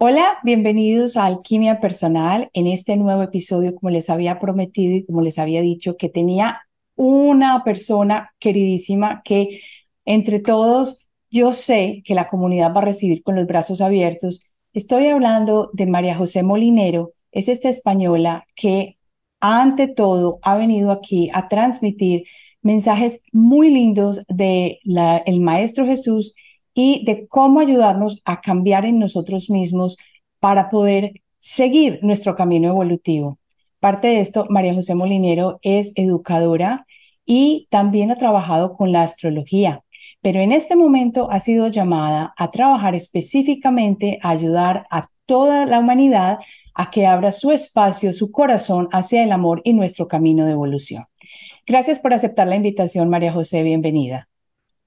Hola, bienvenidos a Alquimia Personal. En este nuevo episodio, como les había prometido y como les había dicho, que tenía una persona queridísima que entre todos yo sé que la comunidad va a recibir con los brazos abiertos. Estoy hablando de María José Molinero. Es esta española que ante todo ha venido aquí a transmitir mensajes muy lindos de el Maestro Jesús y de cómo ayudarnos a cambiar en nosotros mismos para poder seguir nuestro camino evolutivo. Parte de esto, María José Molinero es educadora y también ha trabajado con la astrología, pero en este momento ha sido llamada a trabajar específicamente a ayudar a toda la humanidad a que abra su espacio, su corazón hacia el amor y nuestro camino de evolución. Gracias por aceptar la invitación, María José, bienvenida.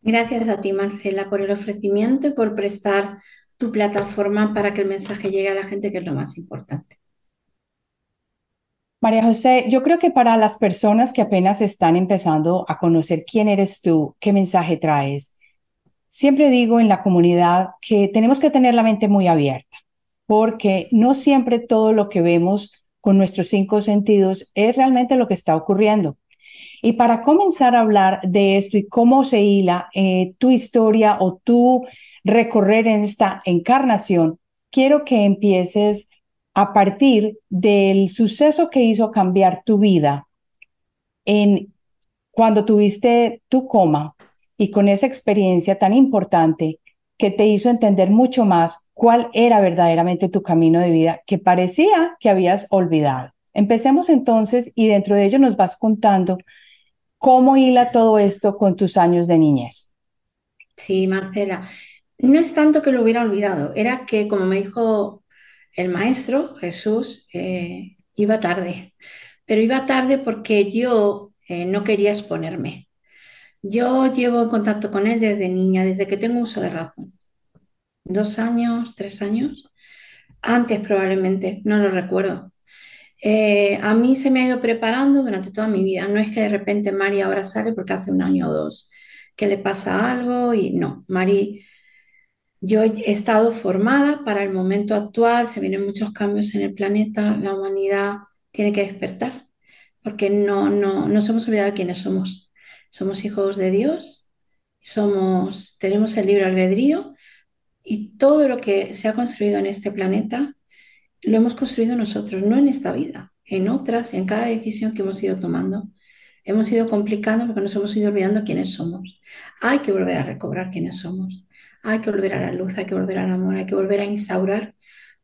Gracias a ti, Marcela, por el ofrecimiento y por prestar tu plataforma para que el mensaje llegue a la gente, que es lo más importante. María José, yo creo que para las personas que apenas están empezando a conocer quién eres tú, qué mensaje traes, siempre digo en la comunidad que tenemos que tener la mente muy abierta, porque no siempre todo lo que vemos con nuestros cinco sentidos es realmente lo que está ocurriendo. Y para comenzar a hablar de esto y cómo se hila eh, tu historia o tu recorrer en esta encarnación, quiero que empieces a partir del suceso que hizo cambiar tu vida en cuando tuviste tu coma y con esa experiencia tan importante que te hizo entender mucho más cuál era verdaderamente tu camino de vida que parecía que habías olvidado. Empecemos entonces y dentro de ello nos vas contando ¿Cómo hila todo esto con tus años de niñez? Sí, Marcela, no es tanto que lo hubiera olvidado, era que, como me dijo el maestro Jesús, eh, iba tarde, pero iba tarde porque yo eh, no quería exponerme. Yo llevo en contacto con él desde niña, desde que tengo uso de razón. Dos años, tres años, antes probablemente, no lo recuerdo. Eh, a mí se me ha ido preparando durante toda mi vida. No es que de repente Mari ahora sale porque hace un año o dos que le pasa algo y no, Mari, yo he estado formada para el momento actual, se vienen muchos cambios en el planeta, la humanidad tiene que despertar porque no, no nos hemos olvidado quiénes somos. Somos hijos de Dios, somos, tenemos el libre albedrío y todo lo que se ha construido en este planeta lo hemos construido nosotros, no en esta vida, en otras, en cada decisión que hemos ido tomando. Hemos ido complicando porque nos hemos ido olvidando quiénes somos. Hay que volver a recobrar quiénes somos. Hay que volver a la luz, hay que volver al amor, hay que volver a instaurar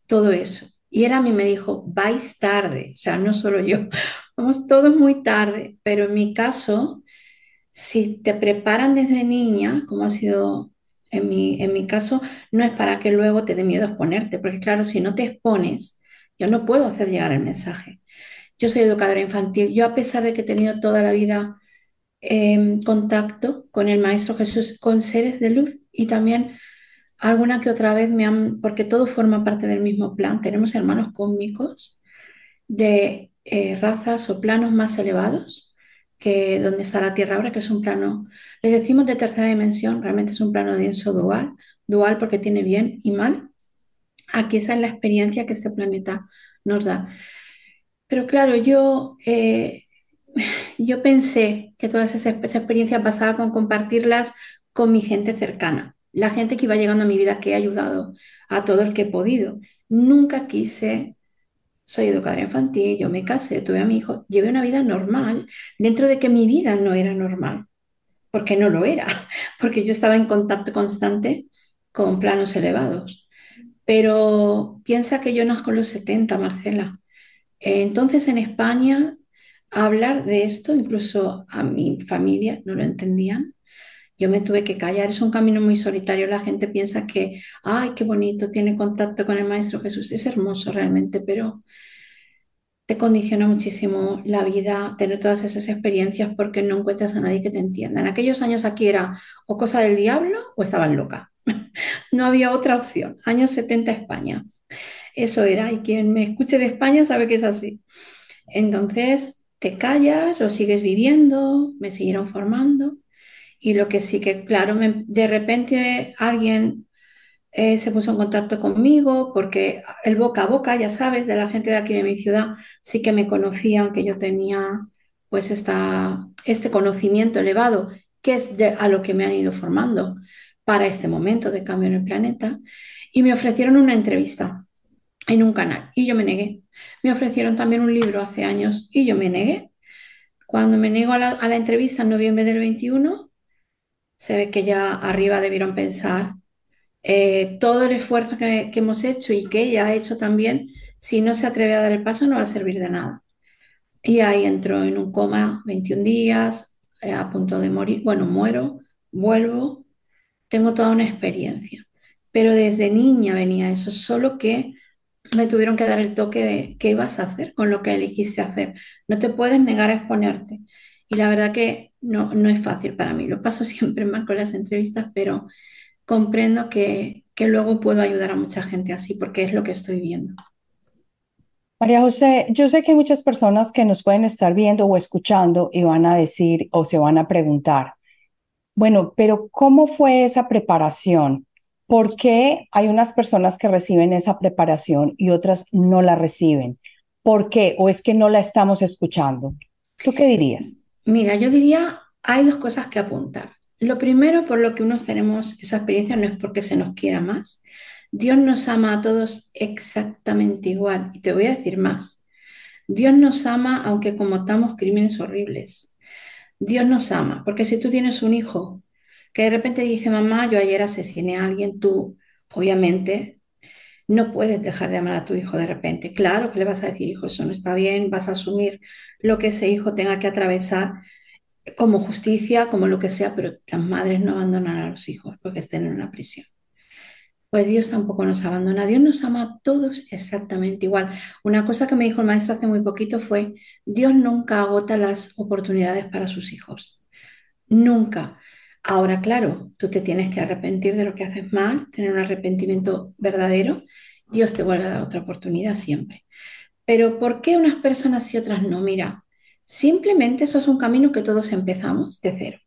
todo eso. Y él a mí me dijo, vais tarde, o sea, no solo yo, vamos todos muy tarde, pero en mi caso, si te preparan desde niña, como ha sido en mi, en mi caso, no es para que luego te dé miedo exponerte, porque claro, si no te expones, yo no puedo hacer llegar el mensaje. Yo soy educadora infantil. Yo, a pesar de que he tenido toda la vida eh, contacto con el Maestro Jesús, con seres de luz y también alguna que otra vez me han, porque todo forma parte del mismo plan. Tenemos hermanos cósmicos de eh, razas o planos más elevados que donde está la Tierra ahora, que es un plano, le decimos de tercera dimensión, realmente es un plano denso dual, dual porque tiene bien y mal. Aquí esa es la experiencia que este planeta nos da. Pero claro, yo, eh, yo pensé que todas esas, esas experiencias pasaba con compartirlas con mi gente cercana, la gente que iba llegando a mi vida, que he ayudado a todo el que he podido. Nunca quise soy educadora infantil, yo me casé, tuve a mi hijo, llevé una vida normal, dentro de que mi vida no era normal, porque no lo era, porque yo estaba en contacto constante con planos elevados. Pero piensa que yo nazco en los 70, Marcela. Entonces en España hablar de esto, incluso a mi familia no lo entendían. Yo me tuve que callar, es un camino muy solitario. La gente piensa que, ay, qué bonito, tiene contacto con el Maestro Jesús. Es hermoso realmente, pero te condiciona muchísimo la vida tener todas esas experiencias porque no encuentras a nadie que te entienda. En aquellos años aquí era o cosa del diablo o estaban loca. no había otra opción. Años 70 España. Eso era, y quien me escuche de España sabe que es así. Entonces, te callas, lo sigues viviendo, me siguieron formando y lo que sí que, claro, de repente alguien eh, se puso en contacto conmigo porque el boca a boca, ya sabes, de la gente de aquí de mi ciudad, sí que me conocían que yo tenía pues esta, este conocimiento elevado, que es de, a lo que me han ido formando para este momento de cambio en el planeta, y me ofrecieron una entrevista en un canal y yo me negué. Me ofrecieron también un libro hace años y yo me negué. Cuando me la, a la entrevista en noviembre del 21, se ve que ya arriba debieron pensar eh, todo el esfuerzo que, hemos hecho y que ella ha hecho también, si no se atreve a dar el paso, no va a servir de nada. Y ahí entró en un coma 21 días, eh, a punto de morir. Bueno, muero, vuelvo, tengo toda una experiencia. Pero desde niña venía eso, solo que me tuvieron que dar el toque de qué ibas a hacer con lo que elegiste hacer. No te puedes negar a exponerte. Y la verdad que no, no es fácil para mí. Lo paso siempre mal con las entrevistas, pero comprendo que, que luego puedo ayudar a mucha gente así, porque es lo que estoy viendo. María José, yo sé que hay muchas personas que nos pueden estar viendo o escuchando y van a decir o se van a preguntar, bueno, pero ¿cómo fue esa preparación? ¿Por qué hay unas personas que reciben esa preparación y otras no la reciben? ¿Por qué? ¿O es que no la estamos escuchando? ¿Tú qué dirías? Mira, yo diría, hay dos cosas que apuntar. Lo primero, por lo que unos tenemos esa experiencia, no es porque se nos quiera más. Dios nos ama a todos exactamente igual. Y te voy a decir más. Dios nos ama aunque cometamos crímenes horribles. Dios nos ama, porque si tú tienes un hijo que de repente dice, mamá, yo ayer asesiné a alguien, tú obviamente no puedes dejar de amar a tu hijo de repente. Claro que le vas a decir, hijo, eso no está bien, vas a asumir lo que ese hijo tenga que atravesar como justicia, como lo que sea, pero las madres no abandonan a los hijos porque estén en una prisión. Pues Dios tampoco nos abandona. Dios nos ama a todos exactamente igual. Una cosa que me dijo el maestro hace muy poquito fue, Dios nunca agota las oportunidades para sus hijos. Nunca. Ahora, claro, tú te tienes que arrepentir de lo que haces mal, tener un arrepentimiento verdadero. Dios te vuelve a dar otra oportunidad siempre. Pero ¿por qué unas personas y otras no? Mira, simplemente eso es un camino que todos empezamos de cero.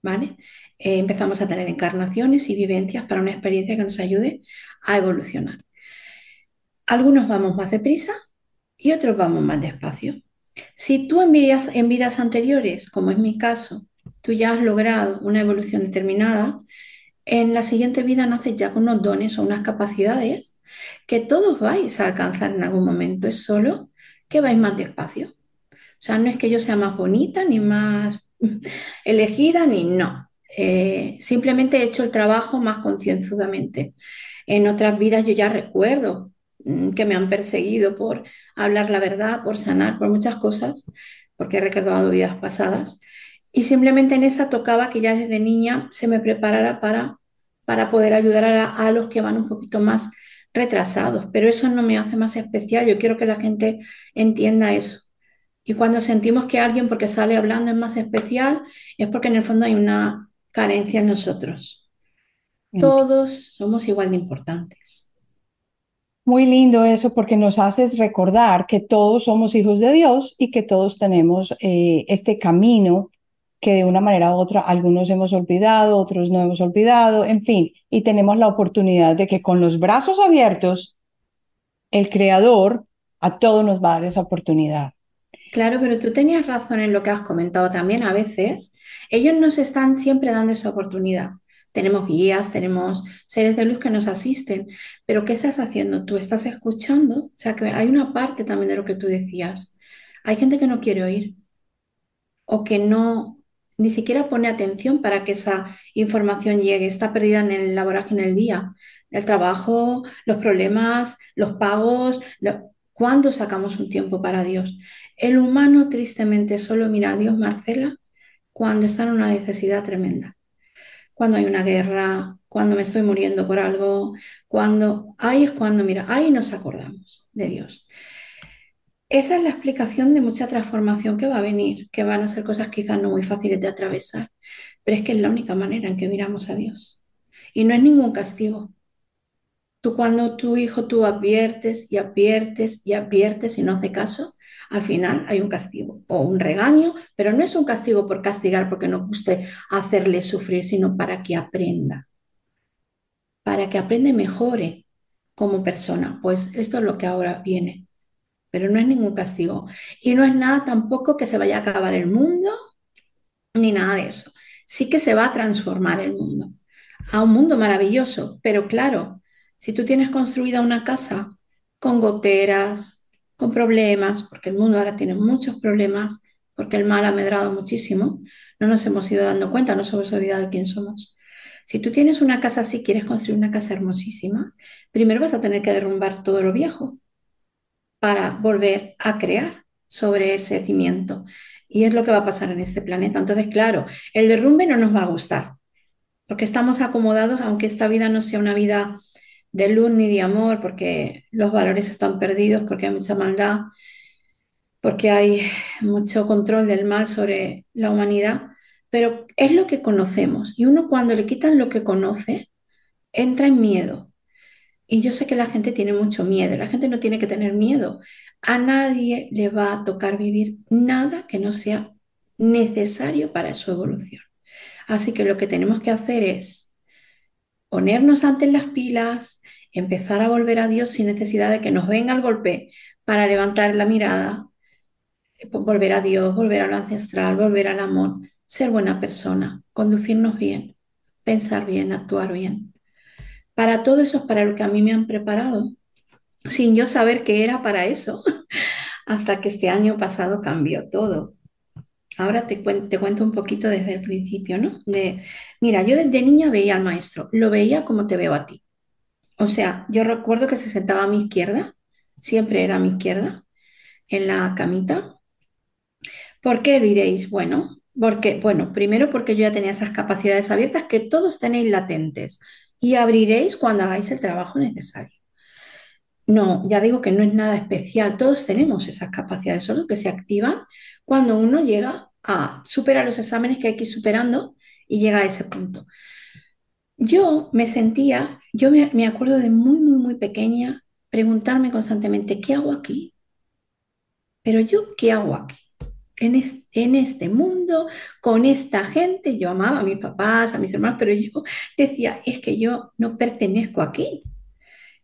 ¿Vale? Eh, empezamos a tener encarnaciones y vivencias para una experiencia que nos ayude a evolucionar. Algunos vamos más deprisa y otros vamos más despacio. Si tú en vidas, en vidas anteriores, como es mi caso, tú ya has logrado una evolución determinada, en la siguiente vida naces ya con unos dones o unas capacidades que todos vais a alcanzar en algún momento, es solo que vais más despacio. O sea, no es que yo sea más bonita, ni más elegida, ni no. Eh, simplemente he hecho el trabajo más concienzudamente. En otras vidas yo ya recuerdo mm, que me han perseguido por hablar la verdad, por sanar, por muchas cosas, porque he recordado vidas pasadas. Y simplemente en esa tocaba que ya desde niña se me preparara para, para poder ayudar a, a los que van un poquito más retrasados. Pero eso no me hace más especial. Yo quiero que la gente entienda eso. Y cuando sentimos que alguien porque sale hablando es más especial, es porque en el fondo hay una carencia en nosotros. Todos somos igual de importantes. Muy lindo eso porque nos haces recordar que todos somos hijos de Dios y que todos tenemos eh, este camino que de una manera u otra algunos hemos olvidado, otros no hemos olvidado, en fin, y tenemos la oportunidad de que con los brazos abiertos, el Creador a todos nos va a dar esa oportunidad. Claro, pero tú tenías razón en lo que has comentado también. A veces ellos nos están siempre dando esa oportunidad. Tenemos guías, tenemos seres de luz que nos asisten, pero ¿qué estás haciendo? ¿Tú estás escuchando? O sea, que hay una parte también de lo que tú decías. Hay gente que no quiere oír o que no ni siquiera pone atención para que esa información llegue, está perdida en el laboraje en el día, el trabajo, los problemas, los pagos. ¿Cuándo sacamos un tiempo para Dios? El humano tristemente solo mira a Dios, Marcela, cuando está en una necesidad tremenda. Cuando hay una guerra, cuando me estoy muriendo por algo, cuando ahí es cuando, mira, ahí nos acordamos de Dios. Esa es la explicación de mucha transformación que va a venir, que van a ser cosas quizás no muy fáciles de atravesar, pero es que es la única manera en que miramos a Dios. Y no es ningún castigo. Tú cuando tu hijo tú adviertes y adviertes y adviertes y no hace caso, al final hay un castigo o un regaño, pero no es un castigo por castigar porque no guste hacerle sufrir, sino para que aprenda. para que aprenda y mejore como persona. Pues esto es lo que ahora viene, pero no es ningún castigo. Y no es nada tampoco que se vaya a acabar el mundo, ni nada de eso. Sí que se va a transformar el mundo a un mundo maravilloso, pero claro, si tú tienes construida una casa con goteras, con problemas, porque el mundo ahora tiene muchos problemas, porque el mal ha medrado muchísimo, no nos hemos ido dando cuenta, no hemos olvidado de quién somos. Si tú tienes una casa así, quieres construir una casa hermosísima, primero vas a tener que derrumbar todo lo viejo para volver a crear sobre ese cimiento. Y es lo que va a pasar en este planeta. Entonces, claro, el derrumbe no nos va a gustar, porque estamos acomodados, aunque esta vida no sea una vida de luz ni de amor, porque los valores están perdidos, porque hay mucha maldad, porque hay mucho control del mal sobre la humanidad, pero es lo que conocemos. Y uno cuando le quitan lo que conoce, entra en miedo. Y yo sé que la gente tiene mucho miedo, la gente no tiene que tener miedo. A nadie le va a tocar vivir nada que no sea necesario para su evolución. Así que lo que tenemos que hacer es ponernos ante las pilas, empezar a volver a Dios sin necesidad de que nos venga el golpe para levantar la mirada, volver a Dios, volver a lo ancestral, volver al amor, ser buena persona, conducirnos bien, pensar bien, actuar bien. Para todo eso es para lo que a mí me han preparado, sin yo saber que era para eso, hasta que este año pasado cambió todo. Ahora te, te cuento un poquito desde el principio, ¿no? De, mira, yo desde niña veía al maestro, lo veía como te veo a ti. O sea, yo recuerdo que se sentaba a mi izquierda, siempre era a mi izquierda, en la camita. ¿Por qué diréis? Bueno, porque, bueno, primero porque yo ya tenía esas capacidades abiertas que todos tenéis latentes y abriréis cuando hagáis el trabajo necesario. No, ya digo que no es nada especial, todos tenemos esas capacidades, solo que se activan cuando uno llega a superar los exámenes que hay que ir superando y llega a ese punto. Yo me sentía, yo me, acuerdo de muy, muy, muy pequeña preguntarme constantemente, ¿qué hago aquí? Pero yo, ¿qué hago aquí? En, en este mundo, con esta gente, yo amaba a mis papás, a mis hermanos, pero yo decía, es que yo no pertenezco aquí.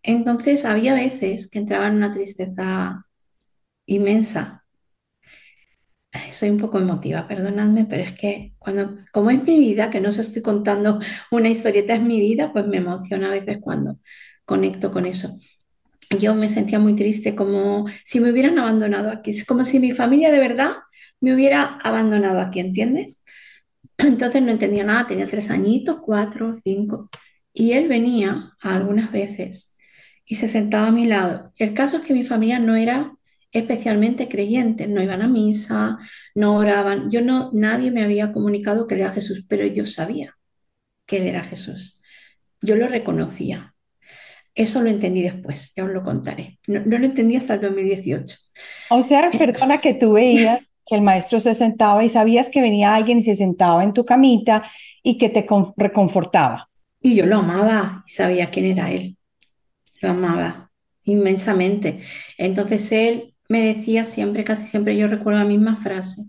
Entonces había veces que entraba en una tristeza inmensa soy un poco emotiva, perdonadme, pero es que cuando, como es mi vida, que no os estoy contando una historieta, es mi vida, pues me emociona a veces cuando conecto con eso. Yo me sentía muy triste, como si me hubieran abandonado aquí, es como si mi familia de verdad me hubiera abandonado aquí, ¿entiendes? Entonces no entendía nada, tenía tres añitos, cuatro, cinco, y él venía algunas veces y se sentaba a mi lado. El caso es que mi familia no era especialmente creyentes, no iban a misa, no oraban. Yo no, nadie me había comunicado que era Jesús, pero yo sabía que él era Jesús. Yo lo reconocía. Eso lo entendí después, ya os lo contaré. No, lo entendí hasta el 2018. O sea, perdona que tú veías que el maestro se sentaba y sabías que venía alguien y se sentaba en tu camita y que te reconfortaba. Y yo lo amaba y sabía quién era él. Lo amaba inmensamente. Entonces él me decía siempre, casi siempre yo recuerdo la misma frase,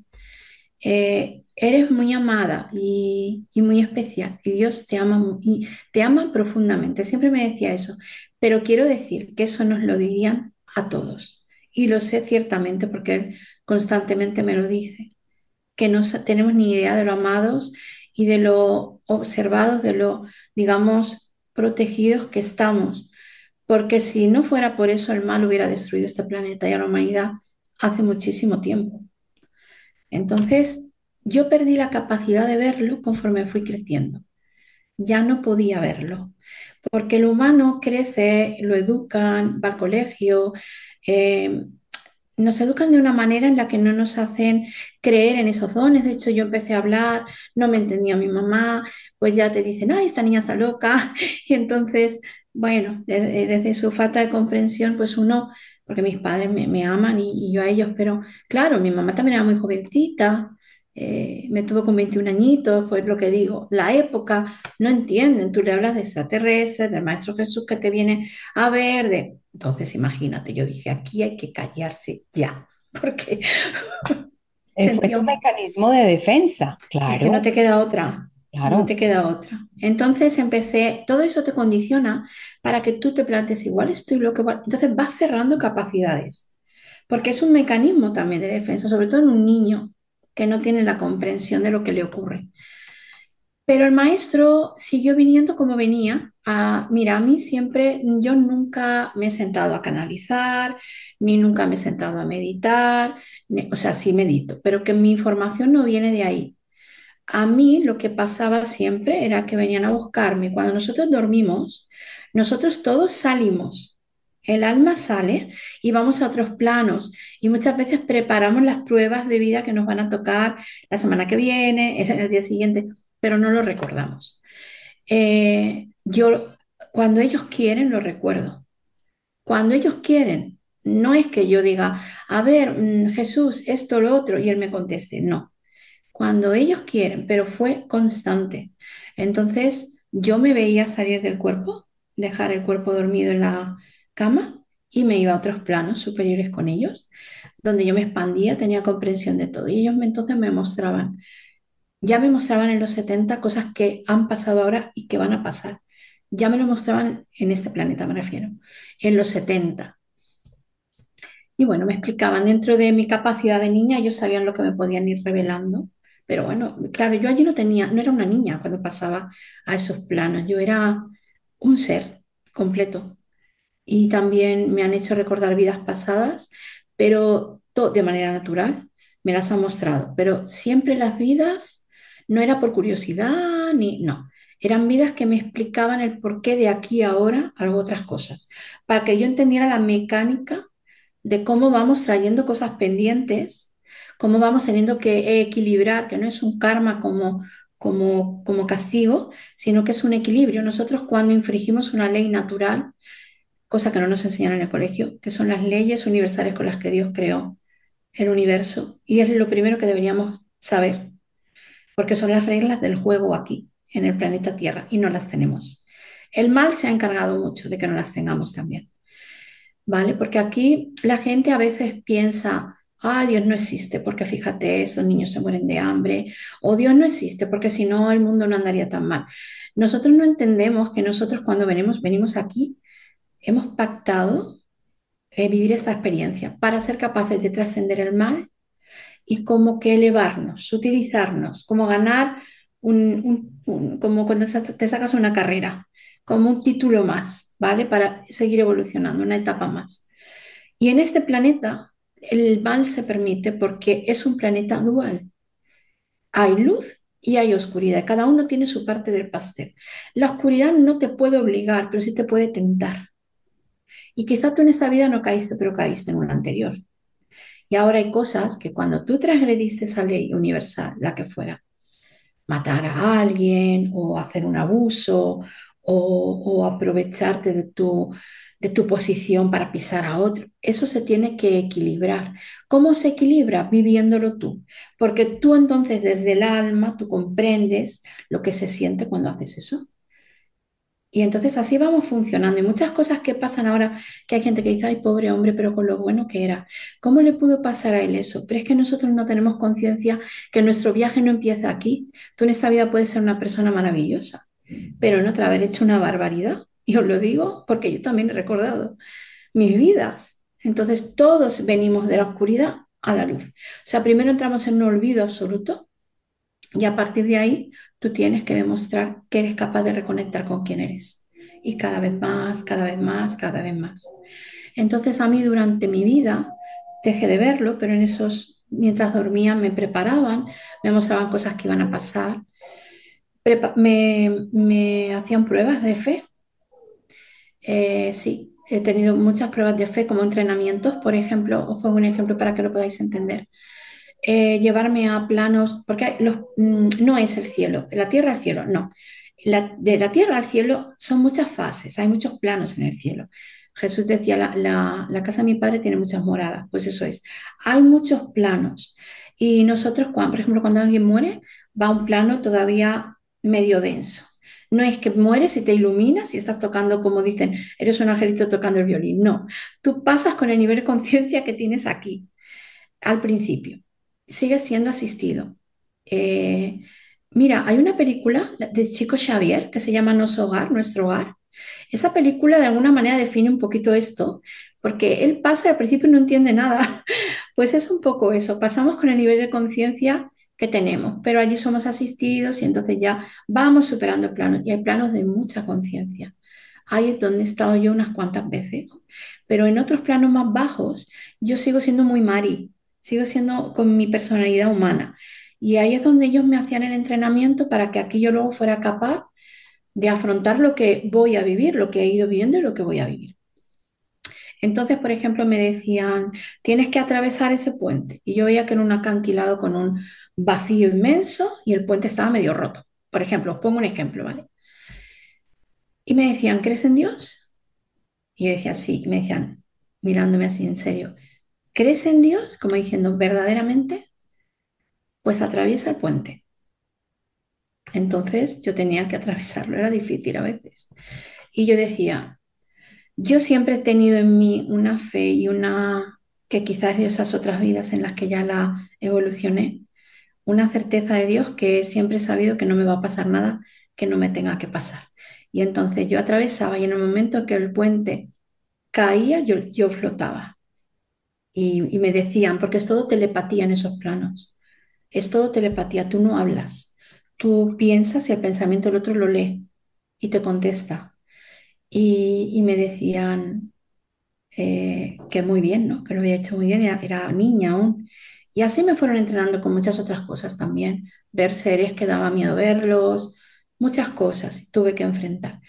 eh, eres muy amada y, muy especial y Dios te ama, y te ama profundamente, siempre me decía eso, pero quiero decir que eso nos lo dirían a todos y lo sé ciertamente porque Él constantemente me lo dice, que no tenemos ni idea de lo amados y de lo observados, de lo, digamos, protegidos que estamos porque si no fuera por eso el mal hubiera destruido este planeta y a la humanidad hace muchísimo tiempo. Entonces, yo perdí la capacidad de verlo conforme fui creciendo. Ya no podía verlo, porque el humano crece, lo educan, va al colegio, eh, nos educan de una manera en la que no nos hacen creer en esos dones. De hecho, yo empecé a hablar, no me entendía mi mamá, pues ya te dicen, ay, esta niña está loca. Y entonces bueno, desde, su falta de comprensión, pues uno, porque mis padres me, aman y, yo a ellos, pero claro, mi mamá también era muy jovencita, eh, me tuvo con 21 añitos, pues lo que digo, la época, no entienden, tú le hablas de extraterrestres, del Maestro Jesús que te viene a ver, de... entonces imagínate, yo dije, aquí hay que callarse ya, porque... Es un mecanismo de defensa, claro. Es que no te queda otra. no te queda otra. Entonces empecé, todo eso te condiciona para que tú te plantes igual estoy lo que Entonces vas cerrando capacidades, porque es un mecanismo también de defensa, sobre todo en un niño que no tiene la comprensión de lo que le ocurre. Pero el maestro siguió viniendo como venía. A, mira, a mí siempre, yo nunca me he sentado a canalizar, ni nunca me he sentado a meditar, ni- o sea, sí medito, pero que mi información no viene de ahí. A mí lo que pasaba siempre era que venían a buscarme. Cuando nosotros dormimos, nosotros todos salimos. El alma sale y vamos a otros planos y muchas veces preparamos las pruebas de vida que nos van a tocar la semana que viene, el, el día siguiente, pero no lo recordamos. Eh, yo, cuando ellos quieren, lo recuerdo. Cuando ellos quieren, no es que yo diga, a ver, mm, Jesús, esto, lo otro, y él me conteste, no cuando ellos quieren, pero fue constante. Entonces yo me veía salir del cuerpo, dejar el cuerpo dormido en la cama y me iba a otros planos superiores con ellos, donde yo me expandía, tenía comprensión de todo. Y ellos entonces me mostraban, ya me mostraban en los 70 cosas que han pasado ahora y que van a pasar. Ya me lo mostraban en este planeta, me refiero, en los 70. Y bueno, me explicaban dentro de mi capacidad de niña, ellos sabían lo que me podían ir revelando. Pero bueno, claro, yo allí no tenía, no era una niña cuando pasaba a esos planos, yo era un ser completo. Y también me han hecho recordar vidas pasadas, pero todo de manera natural, me las han mostrado. Pero siempre las vidas no era por curiosidad ni no. Eran vidas que me explicaban el porqué de aquí ahora, algo otras cosas, para que yo entendiera la mecánica de cómo vamos trayendo cosas pendientes, cómo vamos teniendo que equilibrar, que no es un karma como, como, como castigo, sino que es un equilibrio. Nosotros cuando infringimos una ley natural, cosa que no nos enseñaron en el colegio, que son las leyes universales con las que Dios creó el universo, y es lo primero que deberíamos saber, porque son las reglas del juego aquí, en el planeta Tierra, y no las tenemos. El mal se ha encargado mucho de que no las tengamos también. ¿vale? Porque aquí la gente a veces piensa, ah, Dios no existe, porque fíjate, esos niños se mueren de hambre, o Dios no existe, porque si no el mundo no andaría tan mal. Nosotros no entendemos que nosotros cuando venimos, venimos aquí, hemos pactado eh, vivir esta experiencia para ser capaces de trascender el mal y como que elevarnos, utilizarnos, como ganar un, como cuando te sacas una carrera, como un título más, ¿vale? Para seguir evolucionando, una etapa más. Y en este planeta el mal se permite porque es un planeta dual. Hay luz y hay oscuridad. Cada uno tiene su parte del pastel. La oscuridad no te puede obligar, pero sí te puede tentar. Y quizá tú en esta vida no caíste, pero caíste en una anterior. Y ahora hay cosas que cuando tú transgrediste esa ley universal, la que fuera, matar a alguien o hacer un abuso o, o aprovecharte de tu, de tu posición para pisar a otro. Eso se tiene que equilibrar. ¿Cómo se equilibra? Viviéndolo tú. Porque tú entonces desde el alma, tú comprendes lo que se siente cuando haces eso. Y entonces así vamos funcionando. Y muchas cosas que pasan ahora, que hay gente que dice, ay, pobre hombre, pero con lo bueno que era. ¿Cómo le pudo pasar a él eso? Pero es que nosotros no tenemos conciencia que nuestro viaje no empieza aquí. Tú en esta vida puedes ser una persona maravillosa, pero en otra haber hecho una barbaridad. Y os lo digo porque yo también he recordado mis vidas. Entonces todos venimos de la oscuridad a la luz. O sea, primero entramos en un olvido absoluto y a partir de ahí, tú tienes que demostrar que eres capaz de reconectar con quién eres. Y cada vez más, cada vez más, cada vez más. Entonces a mí durante mi vida dejé de verlo, pero en esos, mientras dormía, me preparaban, me mostraban cosas que iban a pasar, me hacían pruebas de fe. Eh, sí, he tenido muchas pruebas de fe como entrenamientos, por ejemplo, os pongo un ejemplo para que lo podáis entender eh, llevarme a planos, porque mm, no es el cielo, la tierra al cielo, no. De la tierra al cielo son muchas fases, hay muchos planos en el cielo. Jesús decía, la casa de mi padre tiene muchas moradas, pues eso es. Hay muchos planos. Y nosotros, cuando, por ejemplo, cuando alguien muere, va a un plano todavía medio denso. No es que mueres y te iluminas y estás tocando, como dicen, eres un angelito tocando el violín. No, tú pasas con el nivel de conciencia que tienes aquí al principio. Sigue siendo asistido. Eh, Mira, hay una película de Chico Xavier que se llama Nuestro Hogar, Nuestro Hogar. Esa película de alguna manera define un poquito esto, porque él pasa y al principio no entiende nada. Pues es un poco eso, pasamos con el nivel de conciencia que tenemos, pero allí somos asistidos y entonces ya vamos superando planos y hay planos de mucha conciencia. Ahí es donde he estado yo unas cuantas veces, pero en otros planos más bajos yo sigo siendo muy Mari, sigo siendo con mi personalidad humana. Y ahí es donde ellos me hacían el entrenamiento para que aquí yo luego fuera capaz de afrontar lo que voy a vivir, lo que he ido viviendo y lo que voy a vivir. Entonces, por ejemplo, me decían, tienes que atravesar ese puente. Y yo veía que era un acantilado con un vacío inmenso y el puente estaba medio roto. Por ejemplo, os pongo un ejemplo, ¿vale? Y me decían, ¿crees en Dios? Y yo decía, sí. Y me decían, mirándome así en serio, ¿crees en Dios? Como diciendo, ¿verdaderamente? Pues atraviesa el puente. Entonces yo tenía que atravesarlo, era difícil a veces. Y yo decía, yo siempre he tenido en mí una fe y una, que quizás de esas otras vidas en las que ya la evolucioné, una certeza de Dios que siempre he sabido que no me va a pasar nada que no me tenga que pasar. Y entonces yo atravesaba y en el momento que el puente caía, yo, yo flotaba. Y, me decían, porque es todo telepatía en esos planos, es todo telepatía, tú no hablas, tú piensas y el pensamiento del otro lo lee y te contesta. Y, y me decían eh, que muy bien, ¿no? Que lo había hecho muy bien, era, era niña aún. Y así me fueron entrenando con muchas otras cosas también. Ver series que daba miedo verlos, muchas cosas tuve que enfrentar.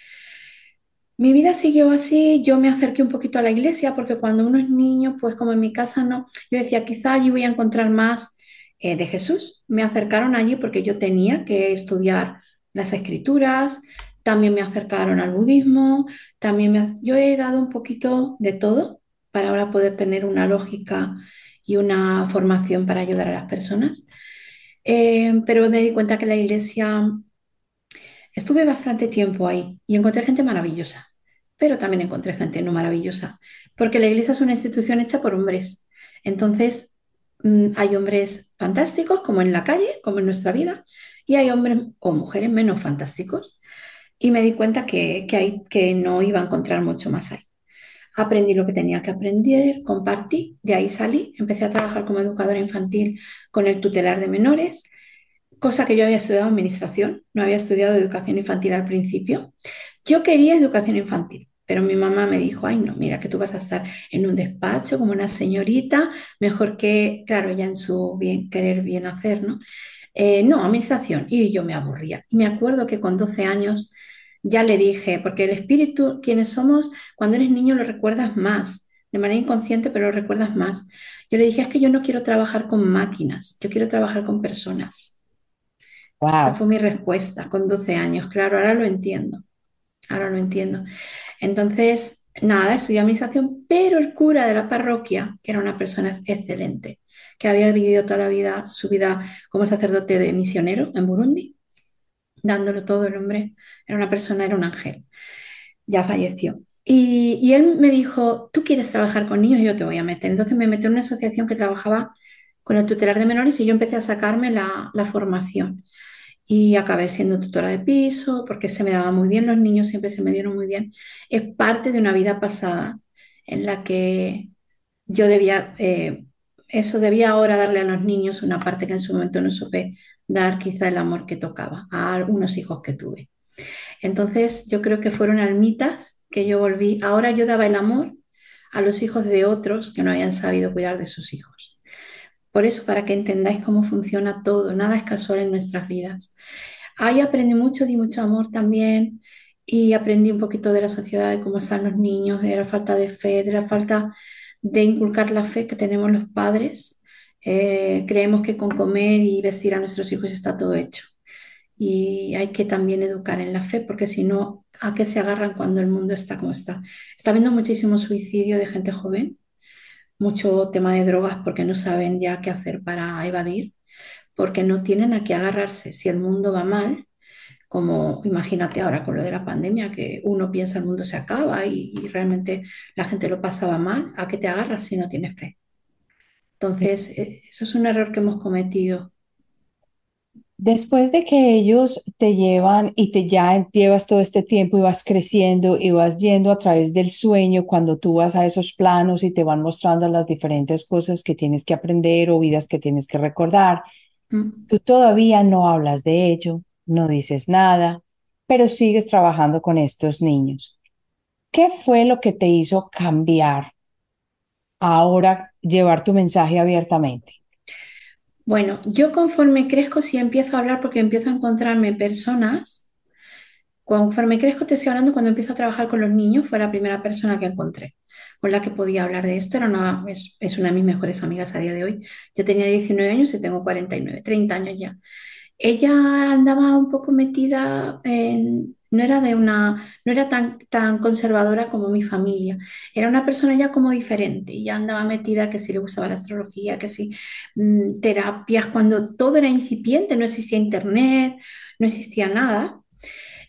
Mi vida siguió así, yo me acerqué un poquito a la iglesia porque cuando uno es niño, pues como en mi casa no, yo decía, quizá allí voy a encontrar más eh, de Jesús. Me acercaron allí porque yo tenía que estudiar las escrituras, también me acercaron al budismo, también me, yo he dado un poquito de todo para ahora poder tener una lógica y una formación para ayudar a las personas. Eh, pero me di cuenta que la iglesia, estuve bastante tiempo ahí y encontré gente maravillosa, pero también encontré gente no maravillosa, porque la iglesia es una institución hecha por hombres. Entonces, mm, hay hombres fantásticos, como en la calle, como en nuestra vida, y hay hombres o mujeres menos fantásticos. Y me di cuenta que, que, no iba a encontrar mucho más ahí. Aprendí lo que tenía que aprender, compartí, de ahí salí, empecé a trabajar como educadora infantil con el tutelar de menores, cosa que yo había estudiado administración, no había estudiado educación infantil al principio. Yo quería educación infantil, pero mi mamá me dijo, ay no, mira que tú vas a estar en un despacho como una señorita, mejor que, claro, ya en su bien, querer bien hacer, ¿no? Eh, no, administración. Y yo me aburría. Y me acuerdo que con 12 años ya le dije, porque el espíritu, quienes somos, cuando eres niño lo recuerdas más, de manera inconsciente, pero lo recuerdas más. Yo le dije, es que yo no quiero trabajar con máquinas, yo quiero trabajar con personas. Esa fue mi respuesta con 12 años. Claro, ahora lo entiendo. Ahora lo entiendo. Entonces, nada, estudié administración, pero el cura de la parroquia, que era una persona excelente, que había vivido toda la vida, su vida como sacerdote de misionero en Burundi, dándolo todo el hombre. Era una persona, era un ángel. Ya falleció. Y, él me dijo, tú quieres trabajar con niños, yo te voy a meter. Entonces me metió en una asociación que trabajaba con el tutelar de menores y yo empecé a sacarme la formación. Y acabé siendo tutora de piso porque se me daba muy bien, los niños siempre se me dieron muy bien. Es parte de una vida pasada en la que yo debía, eh, eso debía ahora darle a los niños una parte que en su momento no supe dar quizá el amor que tocaba a algunos hijos que tuve. Entonces yo creo que fueron almitas que yo volví. Ahora yo daba el amor a los hijos de otros que no habían sabido cuidar de sus hijos. Por eso, para que entendáis cómo funciona todo, nada es casual en nuestras vidas. Ahí aprendí mucho, di mucho amor también y aprendí un poquito de la sociedad, de cómo están los niños, de la falta de fe, de la falta de inculcar la fe que tenemos los padres eh, creemos que con comer y vestir a nuestros hijos está todo hecho. Y hay que también educar en la fe, porque si no, ¿a qué se agarran cuando el mundo está como está? Está habiendo muchísimo suicidio de gente joven, mucho tema de drogas porque no saben ya qué hacer para evadir, porque no tienen a qué agarrarse. Si el mundo va mal, como imagínate ahora con lo de la pandemia, que uno piensa el mundo se acaba y, realmente la gente lo pasaba mal, ¿a qué te agarras si no tienes fe? Entonces, eh, eso es un error que hemos cometido. Después de que ellos te llevan y te ya llevas todo este tiempo y vas creciendo y vas yendo a través del sueño, cuando tú vas a esos planos y te van mostrando las diferentes cosas que tienes que aprender o vidas que tienes que recordar, Mm. tú todavía no hablas de ello, no dices nada, pero sigues trabajando con estos niños. ¿Qué fue lo que te hizo cambiar ahora, llevar tu mensaje abiertamente? Bueno, yo conforme crezco sí empiezo a hablar porque empiezo a encontrarme personas. Conforme crezco te estoy hablando cuando empiezo a trabajar con los niños, fue la primera persona que encontré con la que podía hablar de esto. Era es una de mis mejores amigas a día de hoy. Yo tenía 19 años y tengo 49, 30 años ya. Ella andaba un poco metida en, no era de una, no era tan, tan conservadora como mi familia, era una persona ya como diferente, ya andaba metida que si le gustaba la astrología, que si mm, terapias, cuando todo era incipiente, no existía internet, no existía nada.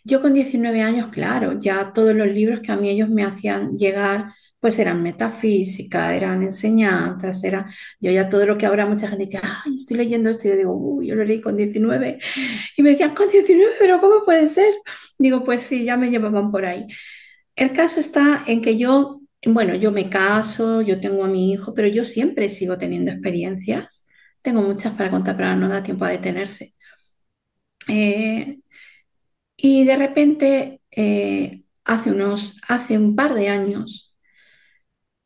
Yo con 19 años, claro, ya todos los libros que a mí ellos me hacían llegar, pues eran metafísica, eran enseñanzas, era yo ya todo lo que ahora mucha gente dice, ay, estoy leyendo esto, y yo digo, uy, yo lo leí con 19 y me decían, con 19, pero ¿cómo puede ser? Digo, pues sí, ya me llevaban por ahí. El caso está en que yo, bueno, yo me caso, yo tengo a mi hijo, pero yo siempre sigo teniendo experiencias. Tengo muchas para contar, pero no da tiempo a detenerse. Eh, y de repente, eh, hace unos, hace un par de años,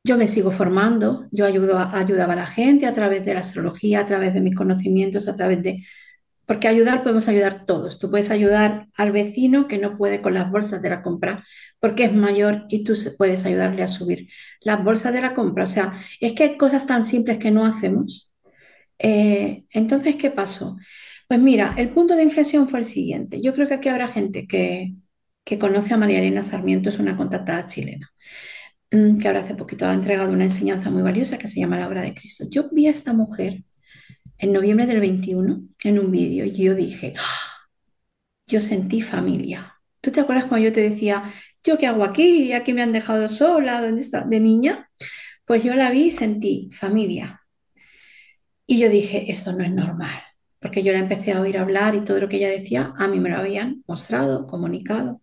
yo me sigo formando, yo a, ayudaba a la gente a través de la astrología, a través de mis conocimientos, a través de porque ayudar podemos ayudar todos. Tú puedes ayudar al vecino que no puede con las bolsas de la compra porque es mayor y tú puedes ayudarle a subir las bolsas de la compra. O sea, es que hay cosas tan simples que no hacemos. Eh, entonces, ¿qué pasó? Pues mira, el punto de inflexión fue el siguiente. Yo creo que aquí habrá gente que, que conoce a María Elena Sarmiento, es una contactada chilena, que ahora hace poquito ha entregado una enseñanza muy valiosa que se llama la obra de Cristo. Yo vi a esta mujer en noviembre del 21 en un vídeo y yo dije, ¡Ah! yo sentí familia. ¿Tú te acuerdas cuando yo te decía, yo qué hago aquí? Aquí me han dejado sola, ¿dónde está? De niña. Pues yo la vi y sentí familia. Y yo dije, esto no es normal, porque yo la empecé a oír hablar y todo lo que ella decía, a mí me lo habían mostrado, comunicado.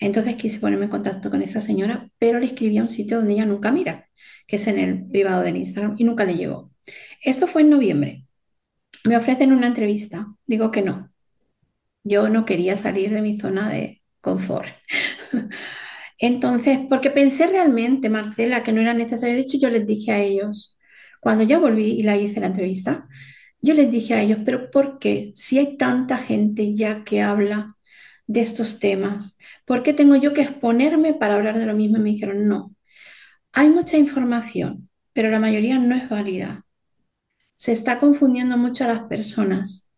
Entonces quise ponerme en contacto con esa señora, pero le escribí a un sitio donde ella nunca mira, que es en el privado del Instagram, y nunca le llegó. Esto fue en noviembre. Me ofrecen una entrevista. Digo que no. Yo no quería salir de mi zona de confort. Entonces, porque pensé realmente, Marcela, que no era necesario. De hecho, yo les dije a ellos, cuando ya volví y la hice la entrevista, yo les dije a ellos, pero ¿por qué? Si hay tanta gente ya que habla de estos temas, ¿por qué tengo yo que exponerme para hablar de lo mismo? Y me dijeron, no, hay mucha información, pero la mayoría no es válida se está confundiendo mucho a las personas.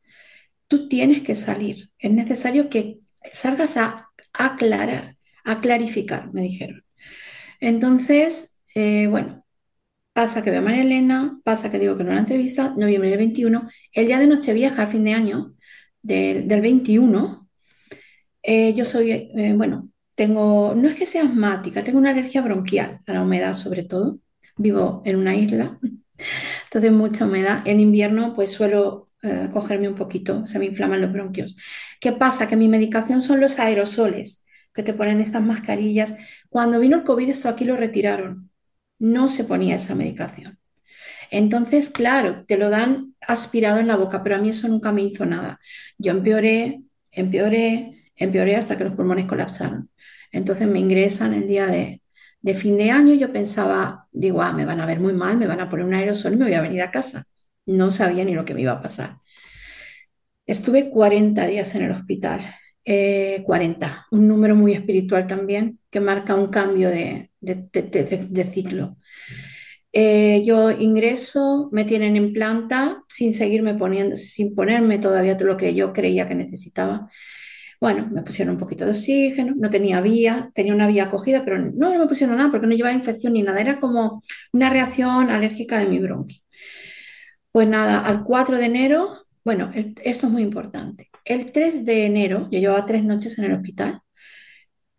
Tú tienes que salir. Es necesario que salgas a aclarar, a clarificar, me dijeron. Entonces, eh, bueno, pasa que veo a María Elena, pasa que digo que no la entrevista, noviembre del 21, el día de Nochevieja, fin de año del, del 21, eh, yo soy, eh, bueno, tengo, no es que sea asmática, tengo una alergia bronquial a la humedad sobre todo. Vivo en una isla entonces, mucha humedad. En invierno, pues suelo eh, cogerme un poquito, se me inflaman los bronquios. ¿Qué pasa? Que mi medicación son los aerosoles que te ponen estas mascarillas. Cuando vino el COVID, esto aquí lo retiraron. No se ponía esa medicación. Entonces, claro, te lo dan aspirado en la boca, pero a mí eso nunca me hizo nada. Yo empeoré, empeoré, empeoré hasta que los pulmones colapsaron. Entonces me ingresan el día de, de fin de año yo pensaba, digo, ah, me van a ver muy mal, me van a poner un aerosol y me voy a venir a casa. No sabía ni lo que me iba a pasar. Estuve 40 días en el hospital, 40, eh, un número muy espiritual también, que marca un cambio de, de, ciclo. Eh, yo ingreso, me tienen en planta sin seguirme poniendo, sin ponerme todavía todo lo que yo creía que necesitaba. Bueno, me pusieron un poquito de oxígeno, no tenía vía, tenía una vía acogida, pero no, no me pusieron nada porque no llevaba infección ni nada, era como una reacción alérgica de mi bronquio. Pues nada, al 4 de enero, bueno, esto es muy importante. El 3 de enero, yo llevaba tres noches en el hospital,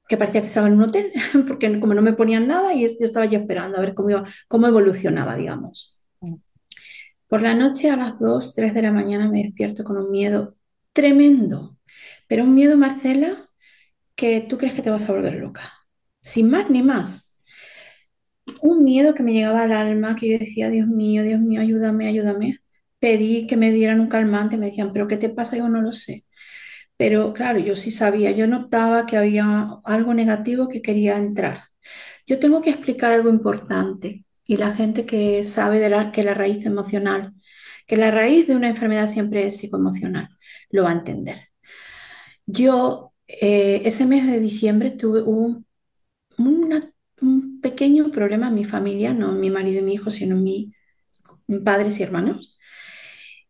que parecía que estaba en un hotel, porque como no me ponían nada y yo estaba yo esperando a ver cómo, cómo evolucionaba, digamos. Por la noche a las 2, 3 de la mañana me despierto con un miedo tremendo, pero un miedo, Marcela, que tú crees que te vas a volver loca, sin más ni más. Un miedo que me llegaba al alma, que yo decía, Dios mío, Dios mío, ayúdame, ayúdame. Pedí que me dieran un calmante, me decían, ¿pero qué te pasa? Yo no lo sé. Pero claro, yo sí sabía, yo notaba que había algo negativo que quería entrar. Yo tengo que explicar algo importante y la gente que sabe de que la raíz emocional, que la raíz de una enfermedad siempre es psicoemocional, lo va a entender. Yo eh, ese mes de diciembre tuve un, pequeño problema en mi familia, no mi marido y mi hijo, sino mi, mis padres y hermanos.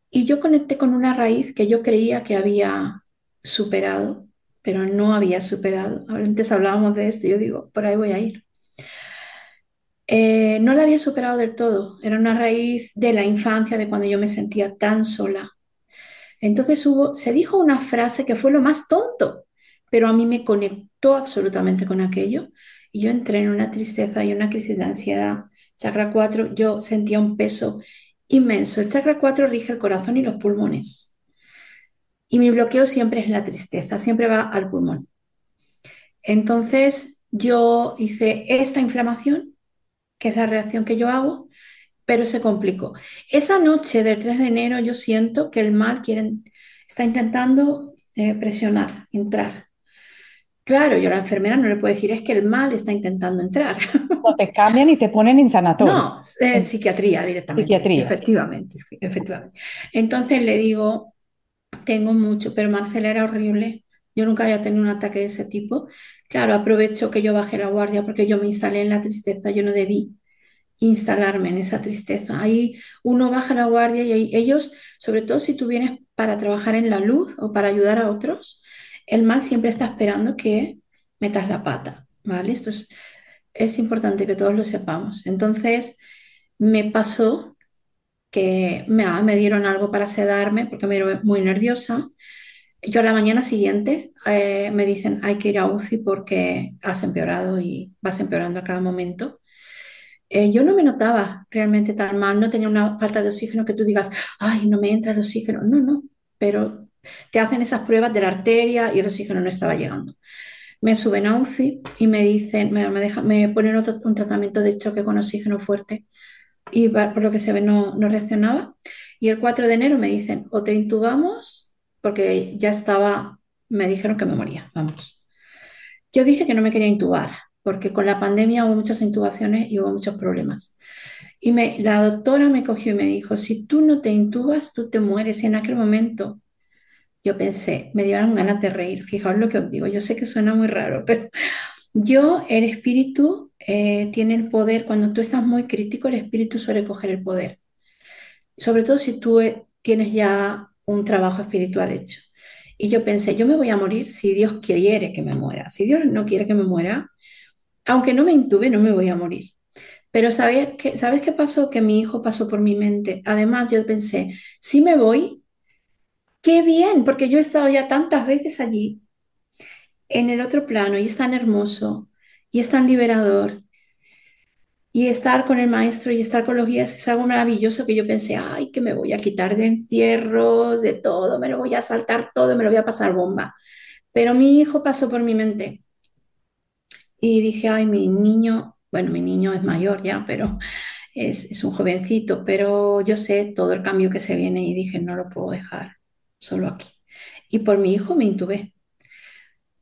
Y yo conecté con una raíz que yo creía que había superado, pero no había superado. Antes hablábamos de esto, yo digo, por ahí voy a ir. Eh, no la había superado del todo, era una raíz de la infancia, de cuando yo me sentía tan sola. Entonces hubo, se dijo una frase que fue lo más tonto, pero a mí me conectó absolutamente con aquello y yo entré en una tristeza y una crisis de ansiedad. Chakra 4, yo sentía un peso inmenso. El chakra 4 rige el corazón y los pulmones. Y mi bloqueo siempre es la tristeza, siempre va al pulmón. Entonces yo hice esta inflamación, que es la reacción que yo hago, pero se complicó. Esa noche del 3 de enero yo siento que el mal quiere, está intentando eh, presionar, entrar. Claro, yo a la enfermera no le puedo decir, es que el mal está intentando entrar. O te cambian y te ponen en sanatorio. No, eh, psiquiatría directamente. Psiquiatría. Efectivamente, efectivamente. Entonces le digo, tengo mucho, pero Marcela era horrible. Yo nunca había tenido un ataque de ese tipo. Claro, aprovecho que yo bajé la guardia porque yo me instalé en la tristeza, yo no debí instalarme en esa tristeza. Ahí uno baja la guardia y ellos, sobre todo si tú vienes para trabajar en la luz o para ayudar a otros, el mal siempre está esperando que metas la pata, ¿vale? Esto es, es importante que todos lo sepamos. Entonces, me pasó que me, ah, dieron algo para sedarme porque me era muy nerviosa. Yo a la mañana siguiente eh, me dicen hay que ir a UCI porque has empeorado y vas empeorando a cada momento. Eh, yo no me notaba realmente tan mal, no tenía una falta de oxígeno que tú digas, ay, no me entra el oxígeno. No, no, pero te hacen esas pruebas de la arteria y el oxígeno no estaba llegando. Me suben a UCI y me dicen, me, me ponen otro, un tratamiento de choque con oxígeno fuerte y por lo que se ve no, no reaccionaba. Y el 4 de enero me dicen, o te intubamos, porque ya estaba, me dijeron que me moría, vamos. Yo dije que no me quería intubar, porque con la pandemia hubo muchas intubaciones y hubo muchos problemas. Y me, la doctora me cogió y me dijo, si tú no te intubas, tú te mueres. Y en aquel momento yo pensé, me dieron ganas de reír. Fijaos lo que os digo, yo sé que suena muy raro, pero yo, el espíritu eh, tiene el poder, cuando tú estás muy crítico, el espíritu suele coger el poder. Sobre todo si tú eh, tienes ya un trabajo espiritual hecho. Y yo pensé, yo me voy a morir si Dios quiere que me muera. Si Dios no quiere que me muera, aunque no me intube, no me voy a morir. Pero ¿sabes qué, ¿sabes qué pasó? Que mi hijo pasó por mi mente. Además, yo pensé, si me voy, Qué bien, porque yo he estado ya tantas veces allí, en el otro plano, y es tan hermoso, y es tan liberador. Y estar con el maestro y estar con los guías es algo maravilloso que yo pensé, ay, que me voy a quitar de encierros, de todo, me lo voy a saltar todo, me lo voy a pasar bomba. Pero mi hijo pasó por mi mente. Y dije, ay, mi niño, bueno, mi niño es mayor ya, pero es, es un jovencito, pero yo sé todo el cambio que se viene y dije, no lo puedo dejar solo aquí. Y por mi hijo me intubé.